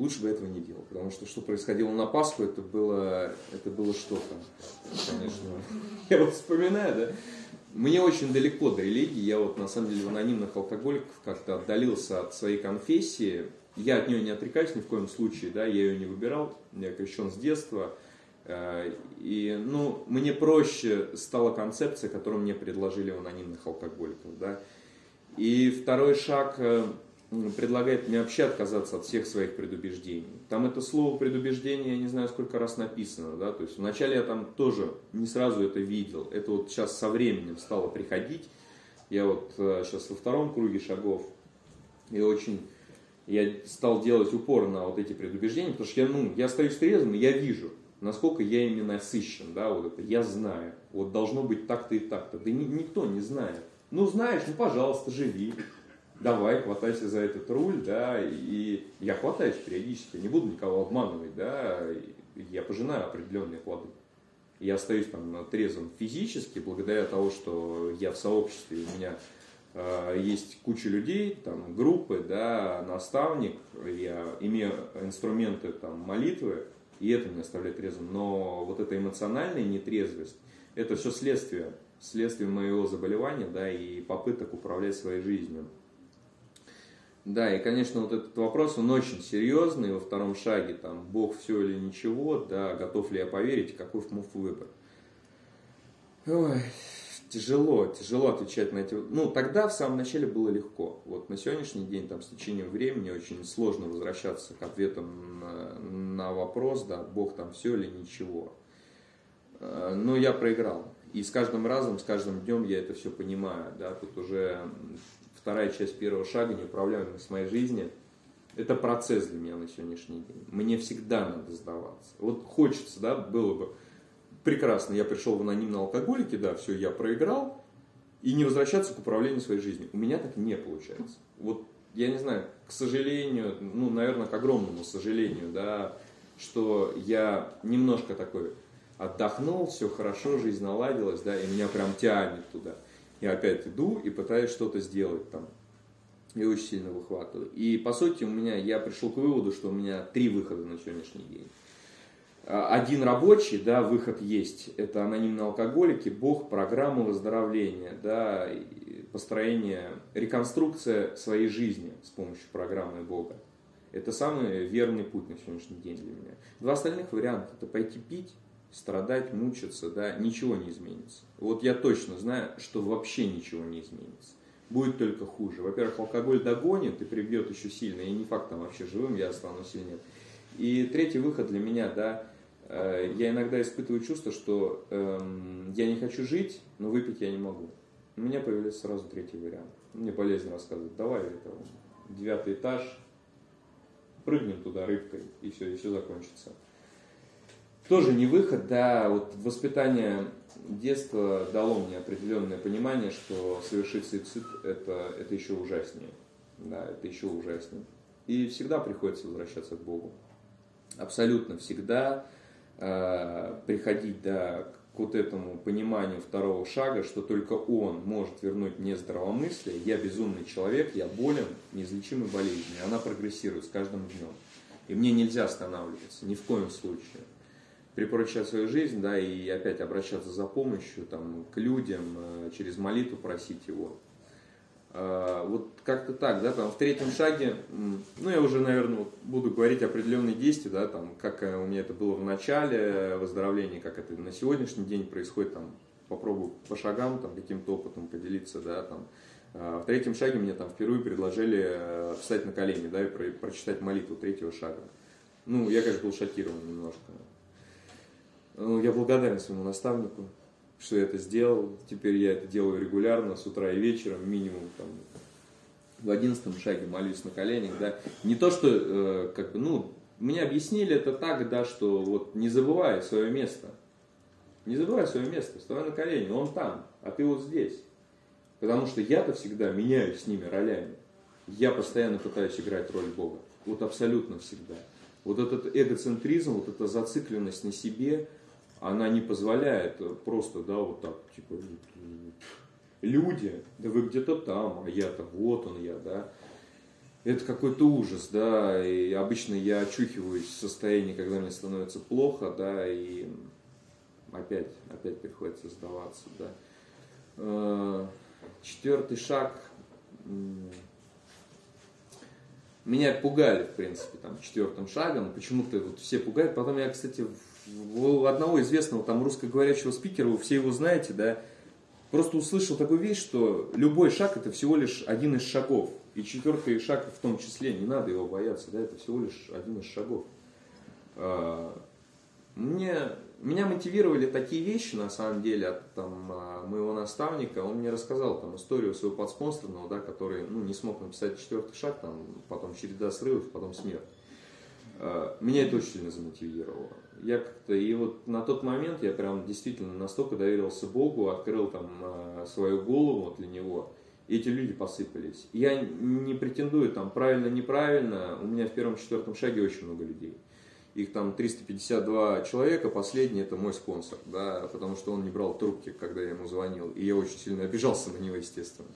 Лучше бы этого не делал, потому что что происходило на Пасху, это было, это было что-то, конечно. Я вот вспоминаю, да, мне очень далеко до религии, я вот на самом деле в анонимных алкоголиков как-то отдалился от своей конфессии, я от нее не отрекаюсь ни в коем случае, да, я ее не выбирал, я крещен с детства. Э, и, ну, мне проще стала концепция, которую мне предложили у анонимных алкоголиков, да. И второй шаг э, предлагает мне вообще отказаться от всех своих предубеждений. Там это слово предубеждение, я не знаю, сколько раз написано, да, то есть вначале я там тоже не сразу это видел, это вот сейчас со временем стало приходить, я вот сейчас э, во втором круге шагов, и очень я стал делать упор на вот эти предубеждения, потому что я, ну, я остаюсь трезвым, и я вижу, насколько я ими насыщен, да, вот это, я знаю, вот должно быть так-то и так-то, да ни, никто не знает. Ну, знаешь, ну, пожалуйста, живи, давай, хватайся за этот руль, да, и я хватаюсь периодически, не буду никого обманывать, да, я пожинаю определенные плоды. Я остаюсь там трезвым физически, благодаря тому, что я в сообществе, у меня Э, есть куча людей, там, группы, да, наставник, я имею инструменты там, молитвы, и это меня оставляет трезвым. Но вот эта эмоциональная нетрезвость, это все следствие, следствие моего заболевания, да, и попыток управлять своей жизнью. Да, и, конечно, вот этот вопрос, он очень серьезный, во втором шаге, там, Бог все или ничего, да, готов ли я поверить, какой мой выбор. Ой, тяжело, тяжело отвечать на эти... Ну, тогда в самом начале было легко. Вот на сегодняшний день, там, с течением времени очень сложно возвращаться к ответам на, на вопрос, да, Бог там все или ничего. Э, но я проиграл. И с каждым разом, с каждым днем я это все понимаю, да, тут уже вторая часть первого шага, неуправляемость моей жизни, это процесс для меня на сегодняшний день. Мне всегда надо сдаваться. Вот хочется, да, было бы прекрасно, я пришел в анонимные алкоголики, да, все, я проиграл, и не возвращаться к управлению своей жизнью. У меня так не получается. Вот, я не знаю, к сожалению, ну, наверное, к огромному сожалению, да, что я немножко такой отдохнул, все хорошо, жизнь наладилась, да, и меня прям тянет туда. Я опять иду и пытаюсь что-то сделать там. И очень сильно выхватываю. И по сути у меня, я пришел к выводу, что у меня три выхода на сегодняшний день. А, один рабочий, да, выход есть. Это анонимные алкоголики, Бог, программа выздоровления, да, построение, реконструкция своей жизни с помощью программы Бога. Это самый верный путь на сегодняшний день для меня. Два остальных варианта – это пойти пить, страдать, мучиться, да, ничего не изменится. Вот я точно знаю, что вообще ничего не изменится. Будет только хуже. Во-первых, алкоголь догонит и прибьет еще сильно, и не факт там вообще живым я останусь или нет. И третий выход для меня, да, э, я иногда испытываю чувство, что эм, я не хочу жить, но выпить я не могу. У меня появился сразу третий вариант. Мне полезно рассказывать. Давай это, девятый этаж, прыгнем туда рыбкой, и все, и все закончится. Тоже не выход, да, вот воспитание детства дало мне определенное понимание, что совершить суицид это, это еще ужаснее. Да, это еще ужаснее. И всегда приходится возвращаться к Богу. Абсолютно всегда э, приходить да, к вот этому пониманию второго шага, что только Он может вернуть мне здравомыслие. Я безумный человек, я болен неизлечимой болезнью. Она прогрессирует с каждым днем. И мне нельзя останавливаться, ни в коем случае. Припоручать свою жизнь, да, и опять обращаться за помощью там, к людям, э, через молитву просить Его. А, вот как-то так, да, там в третьем шаге, ну я уже, наверное, буду говорить определенные действия, да, там, как э, у меня это было в начале выздоровления, как это на сегодняшний день происходит, там, попробую по шагам, там, каким-то опытом поделиться, да, там. В третьем шаге мне там впервые предложили э, встать на колени, да, и про прочитать молитву третьего шага. Ну, я, конечно, был шокирован немножко. Ну, я благодарен своему наставнику, что я это сделал. Теперь я это делаю регулярно, с утра и вечером, минимум там, в одиннадцатом шаге молюсь на коленях, да. Не то, что, э, как бы, ну, мне объяснили это так, да, что вот не забывай свое место. Не забывай свое место, вставай на колени, он там, а ты вот здесь. Потому что я-то всегда меняюсь с ними ролями. Я постоянно пытаюсь играть роль Бога. Вот абсолютно всегда. Вот этот эгоцентризм, вот эта зацикленность на себе – она не позволяет просто, да, вот так, типа, люди, да вы где-то там, а я-то вот он я, да. Это какой-то ужас, да, и обычно я очухиваюсь в состоянии, когда мне становится плохо, да, и опять, опять приходится сдаваться, да. Э, четвертый шаг. Меня пугали, в принципе, там, четвертым шагом. Почему-то вот все пугают. Потом я, кстати, у одного известного там русскоговорящего спикера, вы все его знаете, да, просто услышал такую вещь, что любой шаг это всего лишь один из шагов. И четвертый шаг в том числе, не надо его бояться, да, это всего лишь один из шагов. А, мне, меня мотивировали такие вещи, на самом деле, от там, а, моего наставника. Он мне рассказал там, историю своего подспонсорного, да, который ну, не смог написать четвертый шаг, там, потом череда срывов, потом смерть. А, меня это очень сильно замотивировало я как-то, и вот на тот момент я прям действительно настолько доверился Богу, открыл там а, свою голову для Него, и эти люди посыпались. Я не претендую там правильно, неправильно, у меня в первом-четвертом шаге очень много людей. Их там 352 человека, последний это мой спонсор, да, потому что он не брал трубки, когда я ему звонил, и я очень сильно обижался на него, естественно.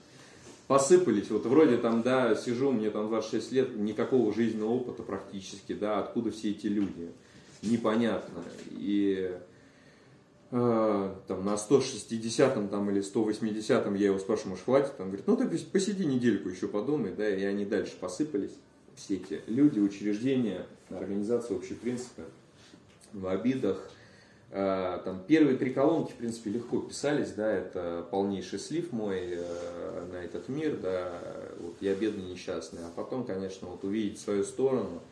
Посыпались, вот вроде там, да, сижу, мне там 26 лет, никакого жизненного опыта практически, да, откуда все эти люди – непонятно. И э, там, на 160 там, или 180 я его спрашиваю, может хватит? Он говорит, ну ты посиди недельку еще подумай, да, и они дальше посыпались, все эти люди, учреждения, организации, общие принципы в обидах. Э, там первые три колонки, в принципе, легко писались, да, это полнейший слив мой э, на этот мир, да, вот я бедный, несчастный. А потом, конечно, вот увидеть свою сторону –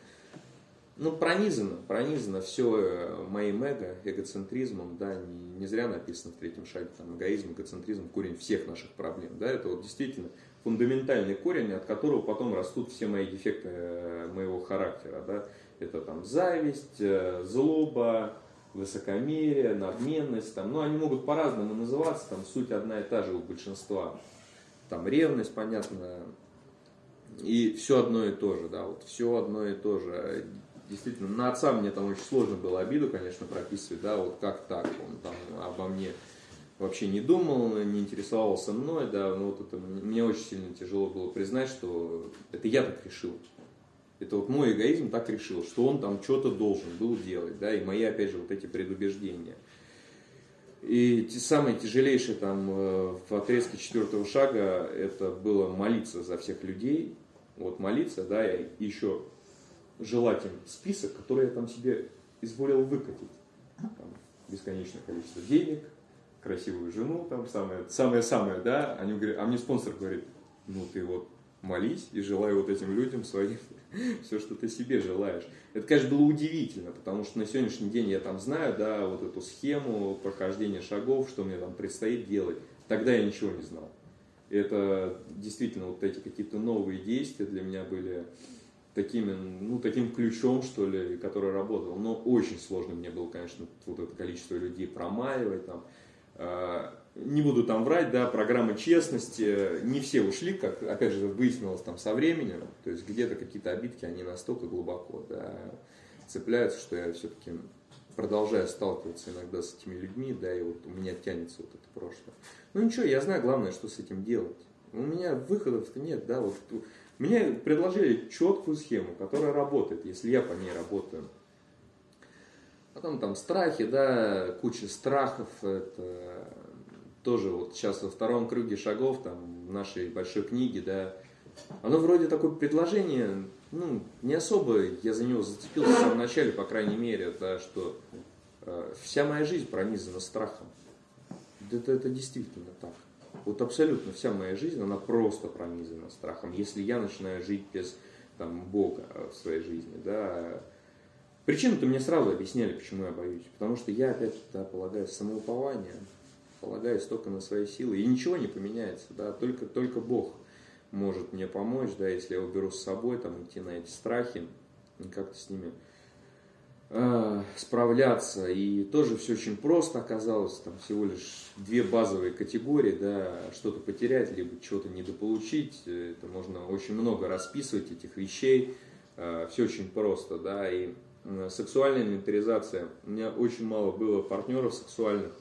ну, пронизано, пронизано все э, моим эго, эгоцентризмом, да, не, не зря написано в третьем шаге, там, эгоизм, эгоцентризм, корень всех наших проблем, да, это вот действительно фундаментальный корень, от которого потом растут все мои дефекты э, моего характера, да, это там зависть, э, злоба, высокомерие, надменность, там, ну, они могут по-разному называться, там, суть одна и та же у большинства, там, ревность, понятно, и все одно и то же, да, вот все одно и то же действительно, на отца мне там очень сложно было обиду, конечно, прописывать, да, вот как так, он там обо мне вообще не думал, не интересовался мной, да, но вот это мне очень сильно тяжело было признать, что это я так решил. Это вот мой эгоизм так решил, что он там что-то должен был делать, да, и мои, опять же, вот эти предубеждения. И самое тяжелейшее там э, в отрезке четвертого шага это было молиться за всех людей, вот молиться, да, и еще желать список, который я там себе изволил выкатить. Там, бесконечное количество денег, красивую жену, там самое-самое, да, они говорят, а мне спонсор говорит, ну ты вот молись и желай вот этим людям своим *laughs* все, что ты себе желаешь. Это, конечно, было удивительно, потому что на сегодняшний день я там знаю, да, вот эту схему прохождения шагов, что мне там предстоит делать. Тогда я ничего не знал. Это действительно вот эти какие-то новые действия для меня были такими, ну, таким ключом, что ли, который работал. Но очень сложно мне было, конечно, вот это количество людей промаливать там. А, не буду там врать, да, программы честности, не все ушли, как, опять же, выяснилось там со временем, то есть где-то какие-то обидки, они настолько глубоко, да, цепляются, что я все-таки продолжаю сталкиваться иногда с этими людьми, да, и вот у меня тянется вот это прошлое. Ну ничего, я знаю главное, что с этим делать. У меня выходов-то нет, да, вот мне предложили четкую схему, которая работает, если я по ней работаю. Потом там страхи, да, куча страхов, это тоже вот сейчас во втором круге шагов, там, в нашей большой книге, да, оно вроде такое предложение, ну, не особо я за него зацепился в самом начале, по крайней мере, да, что э, вся моя жизнь пронизана страхом. Это, это действительно так. Вот абсолютно вся моя жизнь, она просто пронизана страхом. Если я начинаю жить без там, Бога в своей жизни, да, Причину-то мне сразу объясняли, почему я боюсь. Потому что я опять да, полагаю самоупование, полагаюсь только на свои силы. И ничего не поменяется, да, только, только Бог может мне помочь, да, если я уберу с собой, там, идти на эти страхи, как-то с ними Э, справляться. И тоже все очень просто оказалось, там всего лишь две базовые категории, да, что-то потерять, либо чего-то недополучить. Это можно очень много расписывать этих вещей. Э, все очень просто, да, и сексуальная инвентаризация. У меня очень мало было партнеров сексуальных,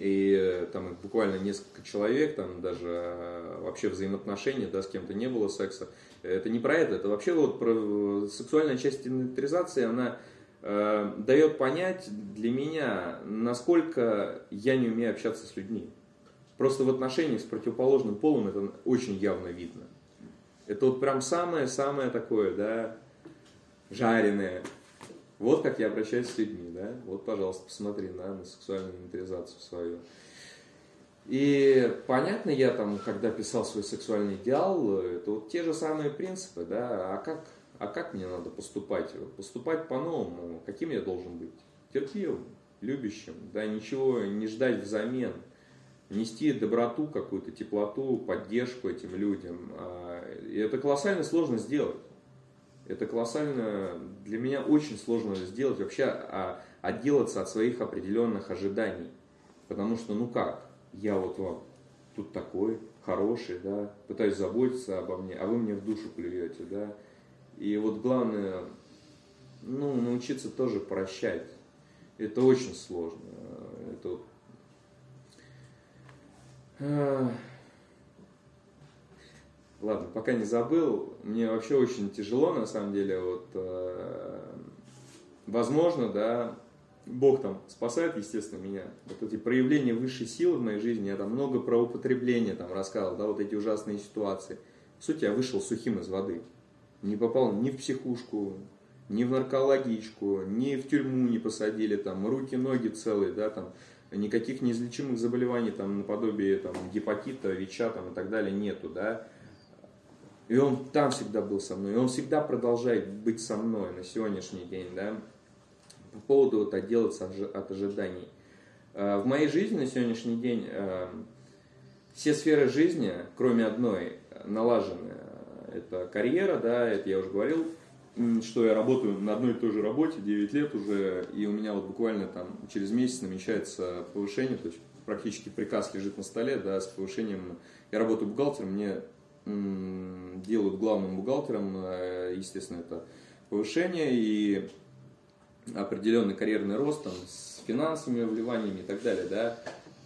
и э, там буквально несколько человек, там даже вообще взаимоотношения, да, с кем-то не было секса. Это не про это, это вообще вот про сексуальная часть инвентаризации, она э, дает понять для меня, насколько я не умею общаться с людьми. Просто в отношениях с противоположным полом это очень явно видно. Это вот прям самое-самое такое, да, жареное. Вот как я обращаюсь с людьми, да. Вот, пожалуйста, посмотри на, на сексуальную инвентаризацию свою. И понятно, я там, когда писал свой сексуальный идеал, это вот те же самые принципы, да, а как, а как мне надо поступать? Поступать по-новому, каким я должен быть? Терпеливым, любящим, да, ничего не ждать взамен, нести доброту какую-то, теплоту, поддержку этим людям. А, и это колоссально сложно сделать. Это колоссально, для меня очень сложно сделать вообще, а, отделаться от своих определенных ожиданий. Потому что, ну как, я вот вам тут такой, хороший, да, пытаюсь заботиться обо мне, а вы мне в душу плюете, да. И вот главное, ну, научиться тоже прощать. Это очень сложно. Это а, Ладно, пока не забыл, мне вообще очень тяжело, на самом деле, вот, э, возможно, да, Бог там спасает, естественно, меня. Вот эти проявления высшей силы в моей жизни, я там много про употребление там рассказывал, да, вот эти ужасные ситуации. В сути, я вышел сухим из воды. Не попал ни в психушку, ни в наркологичку, ни в тюрьму не посадили, там, руки, ноги целые, да, там, никаких неизлечимых заболеваний, там, наподобие, там, гепатита, ВИЧа, там, и так далее, нету, да. И он там всегда был со мной, и он всегда продолжает быть со мной на сегодняшний день, да по поводу вот отделаться от ожиданий. Э, в моей жизни на сегодняшний день э, все сферы жизни, кроме одной, налажены. Это карьера, да, это я уже говорил, что я работаю на одной и той же работе 9 лет уже, и у меня вот буквально там через месяц намечается повышение, то есть практически приказ лежит на столе, да, с повышением. Я работаю бухгалтером, мне делают главным бухгалтером, э, естественно, это повышение, и определенный карьерный рост там, с финансовыми вливаниями и так далее, да,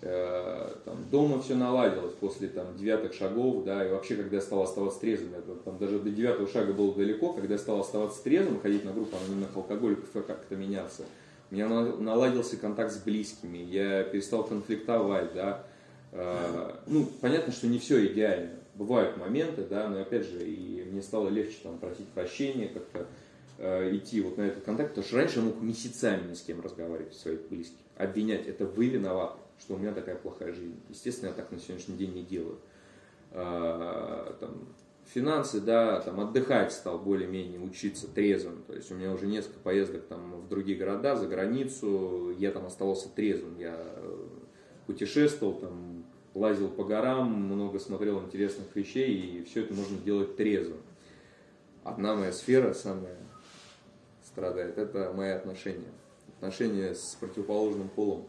э, там, дома все наладилось после там, девятых шагов, да, и вообще, когда я стал оставаться трезвым, это, там, даже до девятого шага было далеко, когда я стал оставаться трезвым, ходить на группу анонимных алкоголиков и как-то меняться, у меня наладился контакт с близкими, я перестал конфликтовать, да, э, ну, понятно, что не все идеально, бывают моменты, да, но опять же, и мне стало легче там просить прощения, как-то э, идти вот на этот контакт, потому что раньше я мог месяцами ни с кем разговаривать, своих близких, обвинять, это вы виноваты, что у меня такая плохая жизнь. Естественно, я так на сегодняшний день не делаю. А, там, финансы, да, там отдыхать стал более-менее, учиться трезвым. То есть у меня уже несколько поездок там в другие города, за границу, я там оставался трезвым. Я э, путешествовал, там, лазил по горам, много смотрел интересных вещей, и все это можно делать трезвым. Одна моя сфера самая страдает, это мои отношения. Отношения с противоположным полом.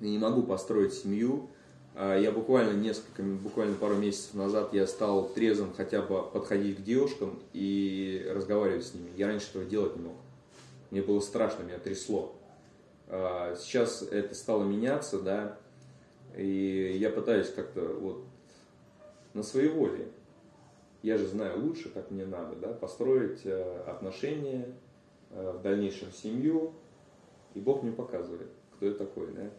Я не могу построить семью, а, я буквально несколько, буквально пару месяцев назад я стал трезвым хотя бы подходить к девушкам и разговаривать с ними. Я раньше этого делать не мог. Мне было страшно, меня трясло. А, сейчас это стало меняться, да, и я пытаюсь как-то вот на своей воле. Я же знаю лучше, как мне надо, да, построить э, отношения, э, в дальнейшем семью, и Бог мне показывает, кто я такой, да.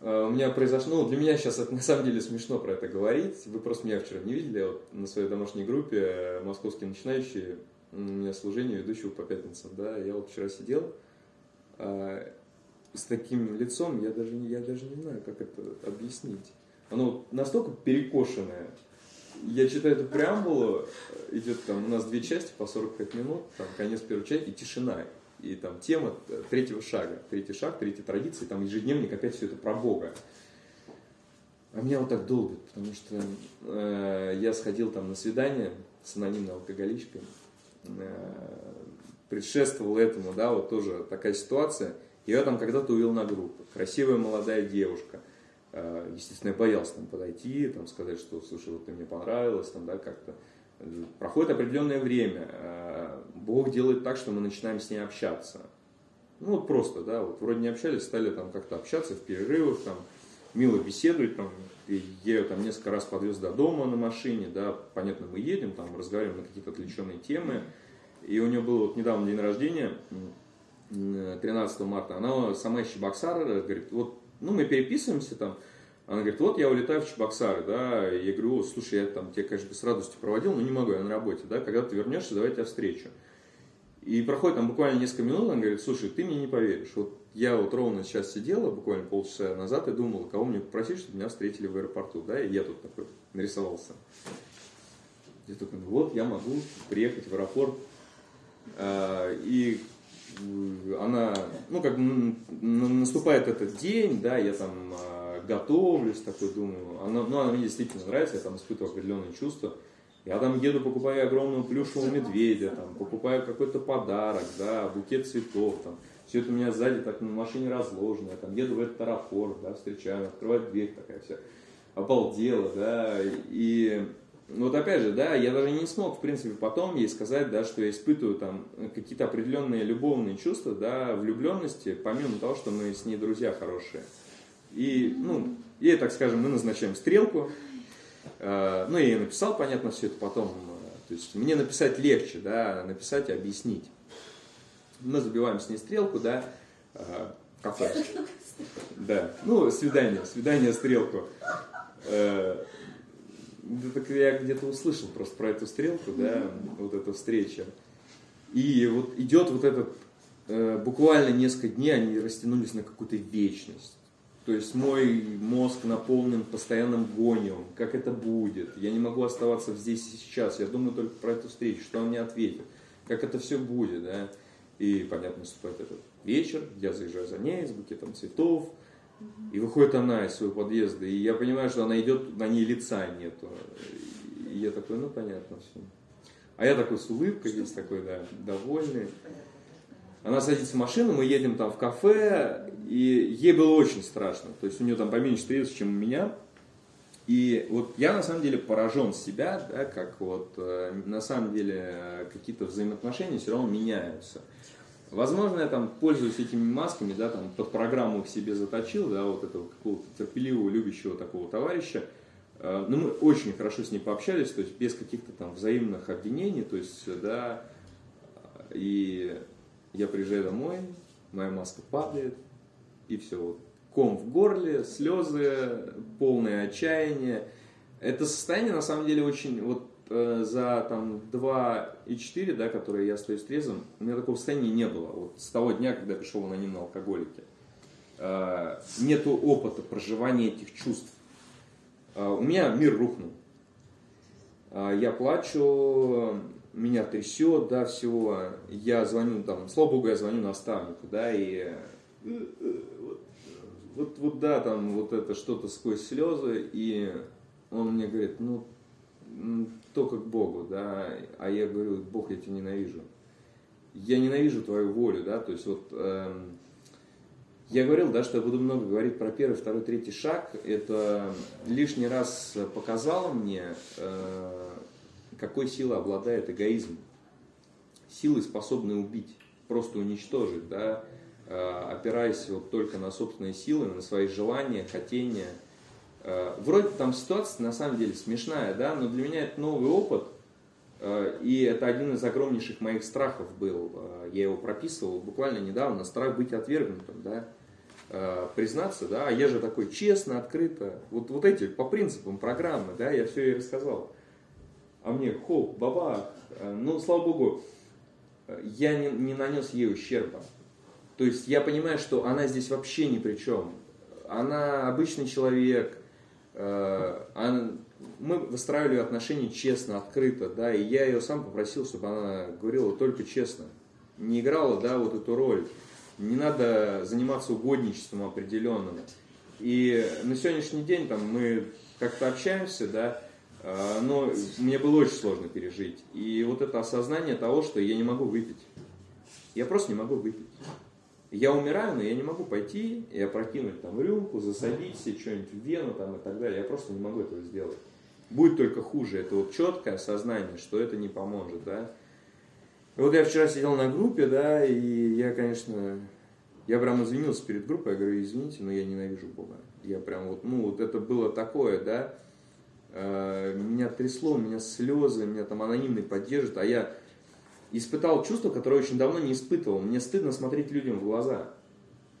Э, у меня произошло, ну, для меня сейчас это на самом деле смешно про это говорить. Вы просто меня вчера не видели, я вот на своей домашней группе «Московские начинающие», у меня служение ведущего по пятницам, да, я вот вчера сидел с таким лицом, я даже, я даже не знаю, как это объяснить. Оно настолько перекошенное. Я читаю эту преамбулу, идет там, у нас две части по 45 минут, там конец первой части и тишина и там тема третьего шага, третий шаг, третья традиция, там ежедневник опять все это про Бога. А меня вот так долго, потому что э, я сходил там на свидание с анонимной алкоголичкой, э, предшествовал этому, да, вот тоже такая ситуация. Я там когда-то увел на группу. Красивая молодая девушка. Э, естественно, я боялся там подойти, там сказать, что, слушай, вот ты мне понравилась, там, да, как-то. Проходит определенное время, э, Бог делает так, что мы начинаем с ней общаться. Ну вот просто, да, вот вроде не общались, стали там как-то общаться в перерывах, там, мило беседовать, там, я ее там несколько раз подвез до дома на машине, да, понятно, мы едем, там, разговариваем на какие-то отвлеченные темы, и у нее был вот недавно день рождения, 13 марта, она сама из Чебоксара, говорит, вот, ну, мы переписываемся там, она говорит, вот я улетаю в Чебоксары, да, я говорю, слушай, я там тебя, конечно, с радостью проводил, но не могу, я на работе, да, когда ты вернешься, давай я тебя встречу. И проходит там буквально несколько минут, она говорит, слушай, ты мне не поверишь, вот я вот ровно сейчас сидела, буквально полчаса назад, и думала, кого мне попросить, чтобы меня встретили в аэропорту, да, и я тут такой нарисовался. Я такой, ну вот, я могу приехать в аэропорт, а, и она, ну, как наступает этот день, да, я там а, готовлюсь, такой думаю, она, ну, она мне действительно нравится, я там испытываю определенные чувства. Я там еду, покупаю огромного плюшевого медведя, там, покупаю какой-то подарок, да, букет цветов, там. Все это у меня сзади так на машине разложено, я там еду в этот аэропорт, да, встречаю, открывает дверь такая вся, обалдела, да, и вот опять же, да, я даже не смог, в принципе, потом ей сказать, да, что я испытываю там какие-то определенные любовные чувства, да, влюбленности, помимо того, что мы с ней друзья хорошие. И, ну, и, так скажем, мы назначаем стрелку. Э, ну, я ей написал, понятно, все это потом. Э, то есть мне написать легче, да, написать и объяснить. Мы забиваем с ней стрелку, да, э, кафе. *laughs* Да, ну, свидание, свидание, стрелку. Да, так я где-то услышал просто про эту стрелку, да, вот эта встреча. И вот идет вот этот, буквально несколько дней они растянулись на какую-то вечность. То есть мой мозг наполнен постоянным гонием, как это будет. Я не могу оставаться здесь и сейчас. Я думаю только про эту встречу, что он мне ответит, как это все будет. Да? И, понятно, наступает этот вечер, я заезжаю за ней с букетом цветов, и выходит она из своего подъезда, и я понимаю, что она идет, на ней лица нету. И я такой, ну понятно все. А я такой с улыбкой здесь такой, да, довольный. Она садится в машину, мы едем там в кафе, и ей было очень страшно. То есть у нее там поменьше трезвости, чем у меня. И вот я на самом деле поражен себя, да, как вот э, на самом деле какие-то взаимоотношения все равно меняются. Возможно, я там пользуюсь этими масками, да, там под программу к себе заточил, да, вот этого какого-то терпеливого, любящего такого товарища. Э, но мы очень хорошо с ней пообщались, то есть без каких-то там взаимных обвинений, то есть, да, и я приезжаю домой, моя маска падает, и все. Ком в горле, слезы, полное отчаяние. это состояние на самом деле очень, вот э, за там 2 и 4, да, которые я остаюсь трезвым, у меня такого состояния не было. Вот с того дня, когда я пришел в анонимные алкоголики. Э, нету опыта проживания этих чувств. Э, у меня мир рухнул. Э, я плачу, меня трясет, да, всего. Я звоню там, слава богу, я звоню наставнику, да, и вот, вот, вот да, там вот это что-то сквозь слезы, и он мне говорит, ну, только к Богу, да, а я говорю, Бог, я тебя ненавижу. Я ненавижу твою волю, да, то есть вот эм, я говорил, да, что я буду много говорить про первый, второй, третий шаг. Это лишний раз показало мне, э, какой силой обладает эгоизм. Силы, способные убить, просто уничтожить, да, э, опираясь вот только на собственные силы, на свои желания, хотения. Э, вроде там ситуация на самом деле смешная, да, но для меня это новый опыт, э, и это один из огромнейших моих страхов был. Я его прописывал буквально недавно, страх быть отвергнутым, да, признаться, да, а я же такой честно, открыто, вот, вот эти по принципам программы, да, я все ей рассказал а мне хоп, баба, э, ну, слава богу, я не, не нанес ей ущерба. То есть я понимаю, что она здесь вообще ни при чем. Она обычный человек, э, мы выстраивали отношения честно, открыто, да, и я ее сам попросил, чтобы она говорила только честно, не играла, да, вот эту роль. Не надо заниматься угодничеством определенным. И на сегодняшний день там мы как-то общаемся, да, а, но мне было очень сложно пережить. И вот это осознание того, что я не могу выпить. Я просто не могу выпить. Я умираю, но я не могу пойти и опрокинуть там рюмку, засадить себе что-нибудь в вену там, и так далее. Я просто не могу этого сделать. Будет только хуже. Это вот четкое осознание, что это не поможет, да. И вот я вчера сидел на группе, да, и я, конечно, я прям извинился перед группой, я говорю, извините, но я ненавижу Бога. Я прям вот, ну, вот это было такое, да, Э, меня трясло, меня слезы, меня там анонимный поддержит, а я испытал чувство, которое очень давно не испытывал. Мне стыдно смотреть людям в глаза.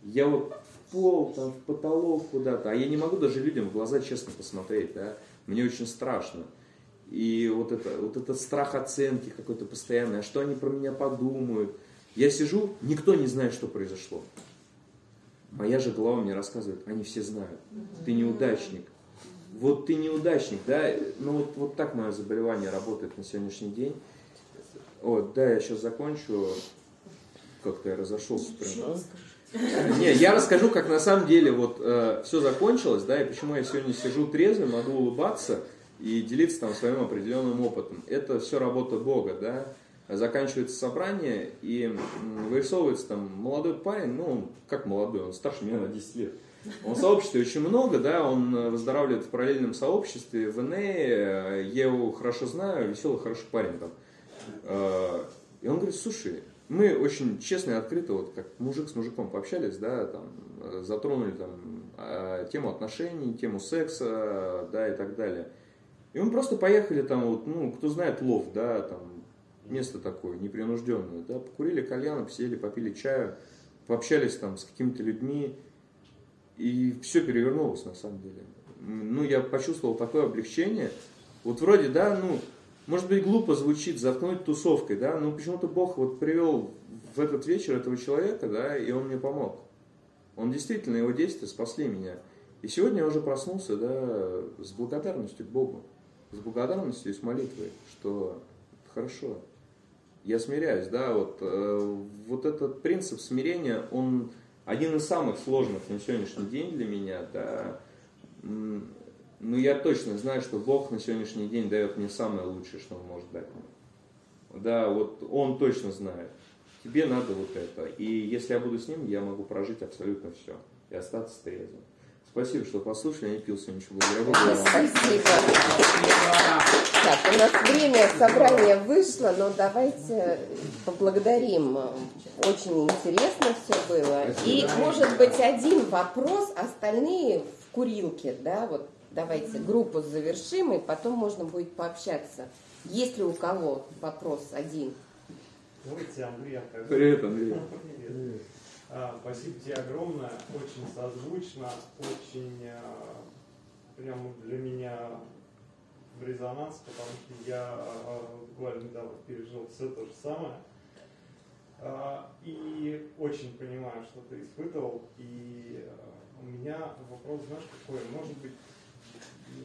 Я вот в пол, там, в потолок куда-то, а я не могу даже людям в глаза честно посмотреть, да, мне очень страшно. И вот, это, вот этот страх оценки какой-то постоянный, а что они про меня подумают. Я сижу, никто не знает, что произошло. Моя же голова мне рассказывает, они все знают, ты неудачник, вот ты неудачник, да, ну вот, вот так мое заболевание работает на сегодняшний день. Вот, да, я сейчас закончу, как-то я разошелся прям. Не, я расскажу, как на самом деле вот э, все закончилось, да, и почему я сегодня сижу трезвый, могу улыбаться и делиться там своим определенным опытом. Это все работа Бога, да. Заканчивается собрание и вырисовывается там молодой парень, ну, как молодой, он старше меня на 10 лет. Он в сообществе очень много, да, он выздоравливает в параллельном сообществе, в НЭ, я его хорошо знаю, веселый, хороший парень там. Э, и он говорит, слушай, мы очень честно и открыто, вот как мужик с мужиком пообщались, да, там, э, затронули там тему отношений, тему секса, да, и так далее. И мы просто поехали там, вот, ну, кто знает, лов, да, там, место такое, непринужденное, да, покурили кальян, посидели, попили чаю, пообщались там с какими-то людьми, и все перевернулось на самом деле. Ну, я почувствовал такое облегчение. Вот вроде, да, ну, может быть, глупо звучит заткнуть тусовкой, да, но почему-то Бог вот привел в этот вечер этого человека, да, и он мне помог. Он действительно, его действия спасли меня. И сегодня я уже проснулся, да, с благодарностью к Богу, с благодарностью и с молитвой, что хорошо, я смиряюсь, да, вот, э, вот этот принцип смирения, он один из самых сложных на сегодняшний день для меня, да, ну я точно знаю, что Бог на сегодняшний день дает мне самое лучшее, что Он может дать мне. Да, вот Он точно знает. Тебе надо вот это. И если я буду с Ним, я могу прожить абсолютно все и остаться трезвым. Спасибо, что послушали. Я не пил сегодня ничего. Благодаря Спасибо. Так, у нас время собрания вышло, но давайте поблагодарим. Очень интересно все было. Спасибо. И, может быть, один вопрос, остальные в курилке, да, вот давайте группу завершим, и потом можно будет пообщаться. Есть ли у кого вопрос один? Здравствуйте, Андрей. Привет, Андрей. Привет. А, спасибо тебе огромное, очень созвучно, очень а, прямо для меня в резонанс, потому что я а, буквально недавно пережил все то же самое. А, и очень понимаю, что ты испытывал. И у меня вопрос, знаешь, какой? Может быть,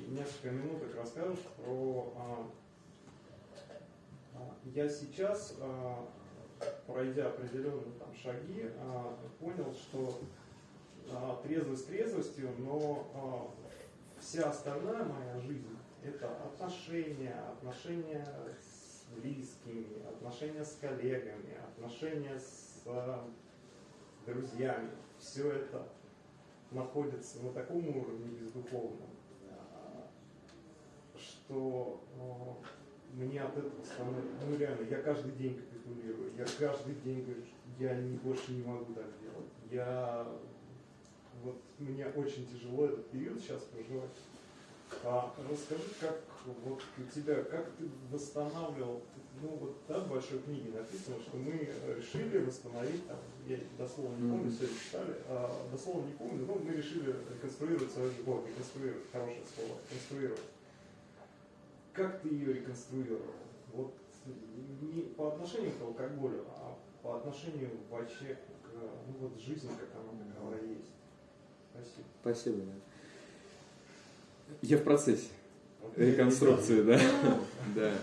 несколько минуток расскажешь про... Я сейчас, пройдя определенные там шаги, понял, что трезвость трезвостью, но вся остальная моя жизнь – это отношения, отношения с близкими, отношения с коллегами, отношения с друзьями. Все это находится на таком уровне бездуховном, что э, мне от этого становится, ну реально, я каждый день капитулирую, я каждый день говорю, что я не, больше не могу так делать. Я вот мне очень тяжело этот период сейчас проживать. А расскажи, как вот у тебя, как ты восстанавливал, ну вот да, в большой книге написано, что мы решили восстановить, там, я дословно не помню, все читали, а, дословно не помню, но мы решили реконструировать свою любовь, реконструировать, хорошее слово, реконструировать. Как ты ее реконструировал? Вот не по отношению к алкоголю, а по отношению вообще к ну, вот, жизни, как она такова есть. Спасибо. Спасибо. Да. Я в процессе реконструкции, да. *laughs* да.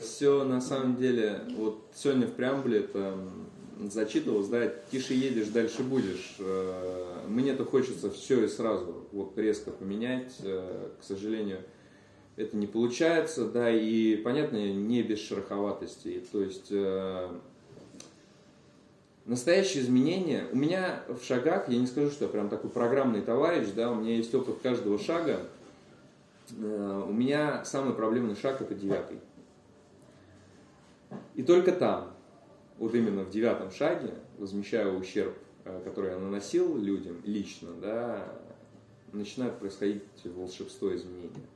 Все на самом деле, вот сегодня в преамбуле это зачитывалось, да, тише едешь, дальше будешь. Э, мне-то хочется все и сразу вот резко поменять. Э, к сожалению, это не получается, да, и, понятно, не без шероховатостей. То есть э, настоящие изменения, у меня в шагах, я не скажу, что я прям такой программный товарищ, да, у меня есть опыт каждого шага, Э, у меня самый проблемный шаг это девятый. И только там, вот именно в девятом шаге, возмещая ущерб, э, который я наносил людям лично, да, начинает происходить волшебство изменения.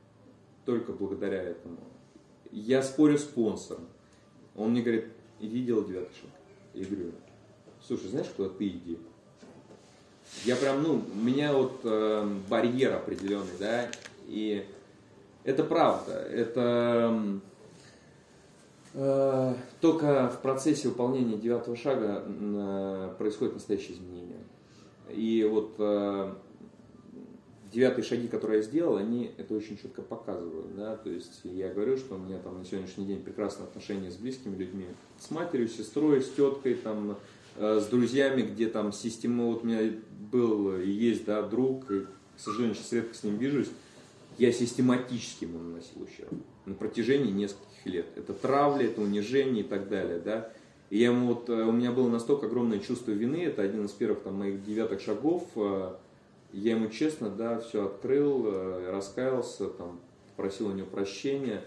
Только благодаря этому. Я спорю с спонсором. Он мне говорит, иди делай девятый шаг. Я говорю, слушай, знаешь, куда ты иди? Я прям, ну, у меня вот э, барьер определенный, да, и это правда. Это э, только в процессе выполнения девятого шага э, происходит настоящее изменение. И вот э, девятые шаги, которые я сделал, они это очень четко показывают. Да? То есть я говорю, что у меня там на сегодняшний день прекрасные отношения с близкими людьми, с матерью, с сестрой, с теткой, там, э, с друзьями, где там система, вот у меня был и есть да, друг, и, к сожалению, сейчас редко с ним вижусь, я систематически ему наносил ущерб на протяжении нескольких лет. Это травля, это унижение и так далее, да. И я ему вот, э, у меня было настолько огромное чувство вины, это один из первых там, моих девятых шагов. Э, я ему честно, да, все открыл, э, раскаялся, там, просил у него прощения.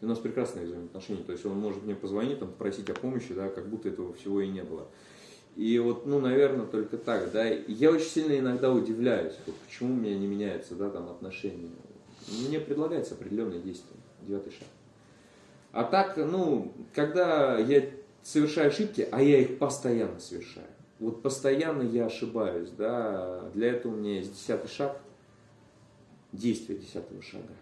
И у нас прекрасные взаимоотношения. То есть он может мне позвонить, там, попросить о помощи, да, как будто этого всего и не было. И вот, ну, наверное, только так, да. Я очень сильно иногда удивляюсь, вот, почему у меня не меняется, да, там, отношения мне предлагается определенное действие, девятый шаг. А так, ну, когда я совершаю ошибки, а я их постоянно совершаю, вот постоянно я ошибаюсь, да, для этого у меня есть десятый шаг, действие десятого шага.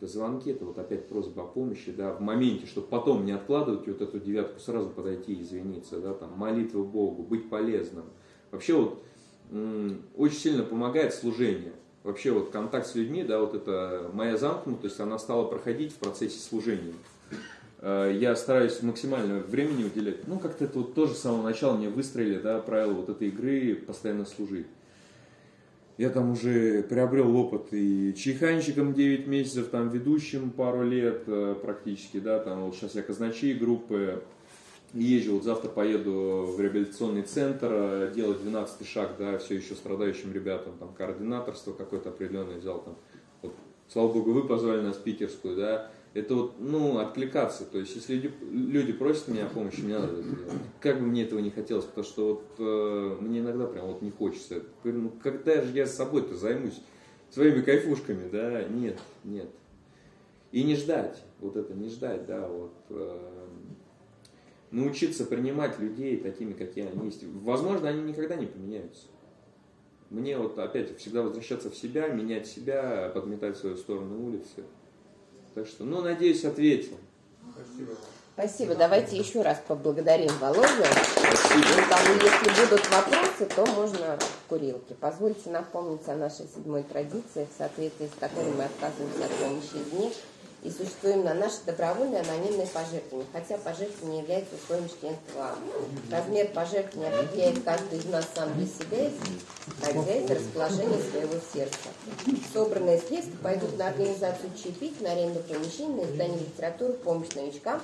Это звонки, это вот опять просьба о помощи, да, в моменте, чтобы потом не откладывать вот эту девятку, сразу подойти и извиниться, да, там, молитва Богу, быть полезным. Вообще вот очень сильно помогает служение вообще вот контакт с людьми, да, вот это моя замкнутость, она стала проходить в процессе служения. Э, я стараюсь максимально времени уделять. Ну, как-то это вот тоже с самого начала мне выстроили, да, правила вот этой игры постоянно служить. Я там уже приобрел опыт и чайханщиком 9 месяцев, там ведущим пару лет э, практически, да, там вот сейчас я казначей группы, езжу, вот завтра поеду в реабилитационный центр, э, делать 12 шаг, да, все еще страдающим ребятам, там, координаторство какое-то определенное взял, там, вот, слава богу, вы позвали на спикерскую, да, это вот, ну, откликаться, то есть, если люди, люди просят меня о помощи, мне надо это делать. Как бы мне этого не хотелось, потому что вот э, мне иногда прям вот не хочется. Ну, когда же я с собой-то займусь своими кайфушками, да, нет, нет. И не ждать, вот это не ждать, да, вот, э, научиться принимать людей такими, какие они есть. Возможно, они никогда не поменяются. Мне вот опять всегда возвращаться в себя, менять себя, подметать свою сторону улицы. Так что, ну, надеюсь, ответил. Спасибо. Спасибо. Давайте еще раз поблагодарим Володю. Спасибо. Ну, там, если будут вопросы, то можно в курилке. Позвольте напомнить о нашей седьмой традиции, в соответствии с которой мы отказываемся от помощи извне и существуем на наши добровольные анонимные пожертвования, хотя пожертвование является условием членства. Размер пожертвования определяет каждый из нас сам для себя, исходя из расположения своего сердца. Собранные средства пойдут на организацию чаепития, на аренду помещений, на издание литературы, помощь новичкам,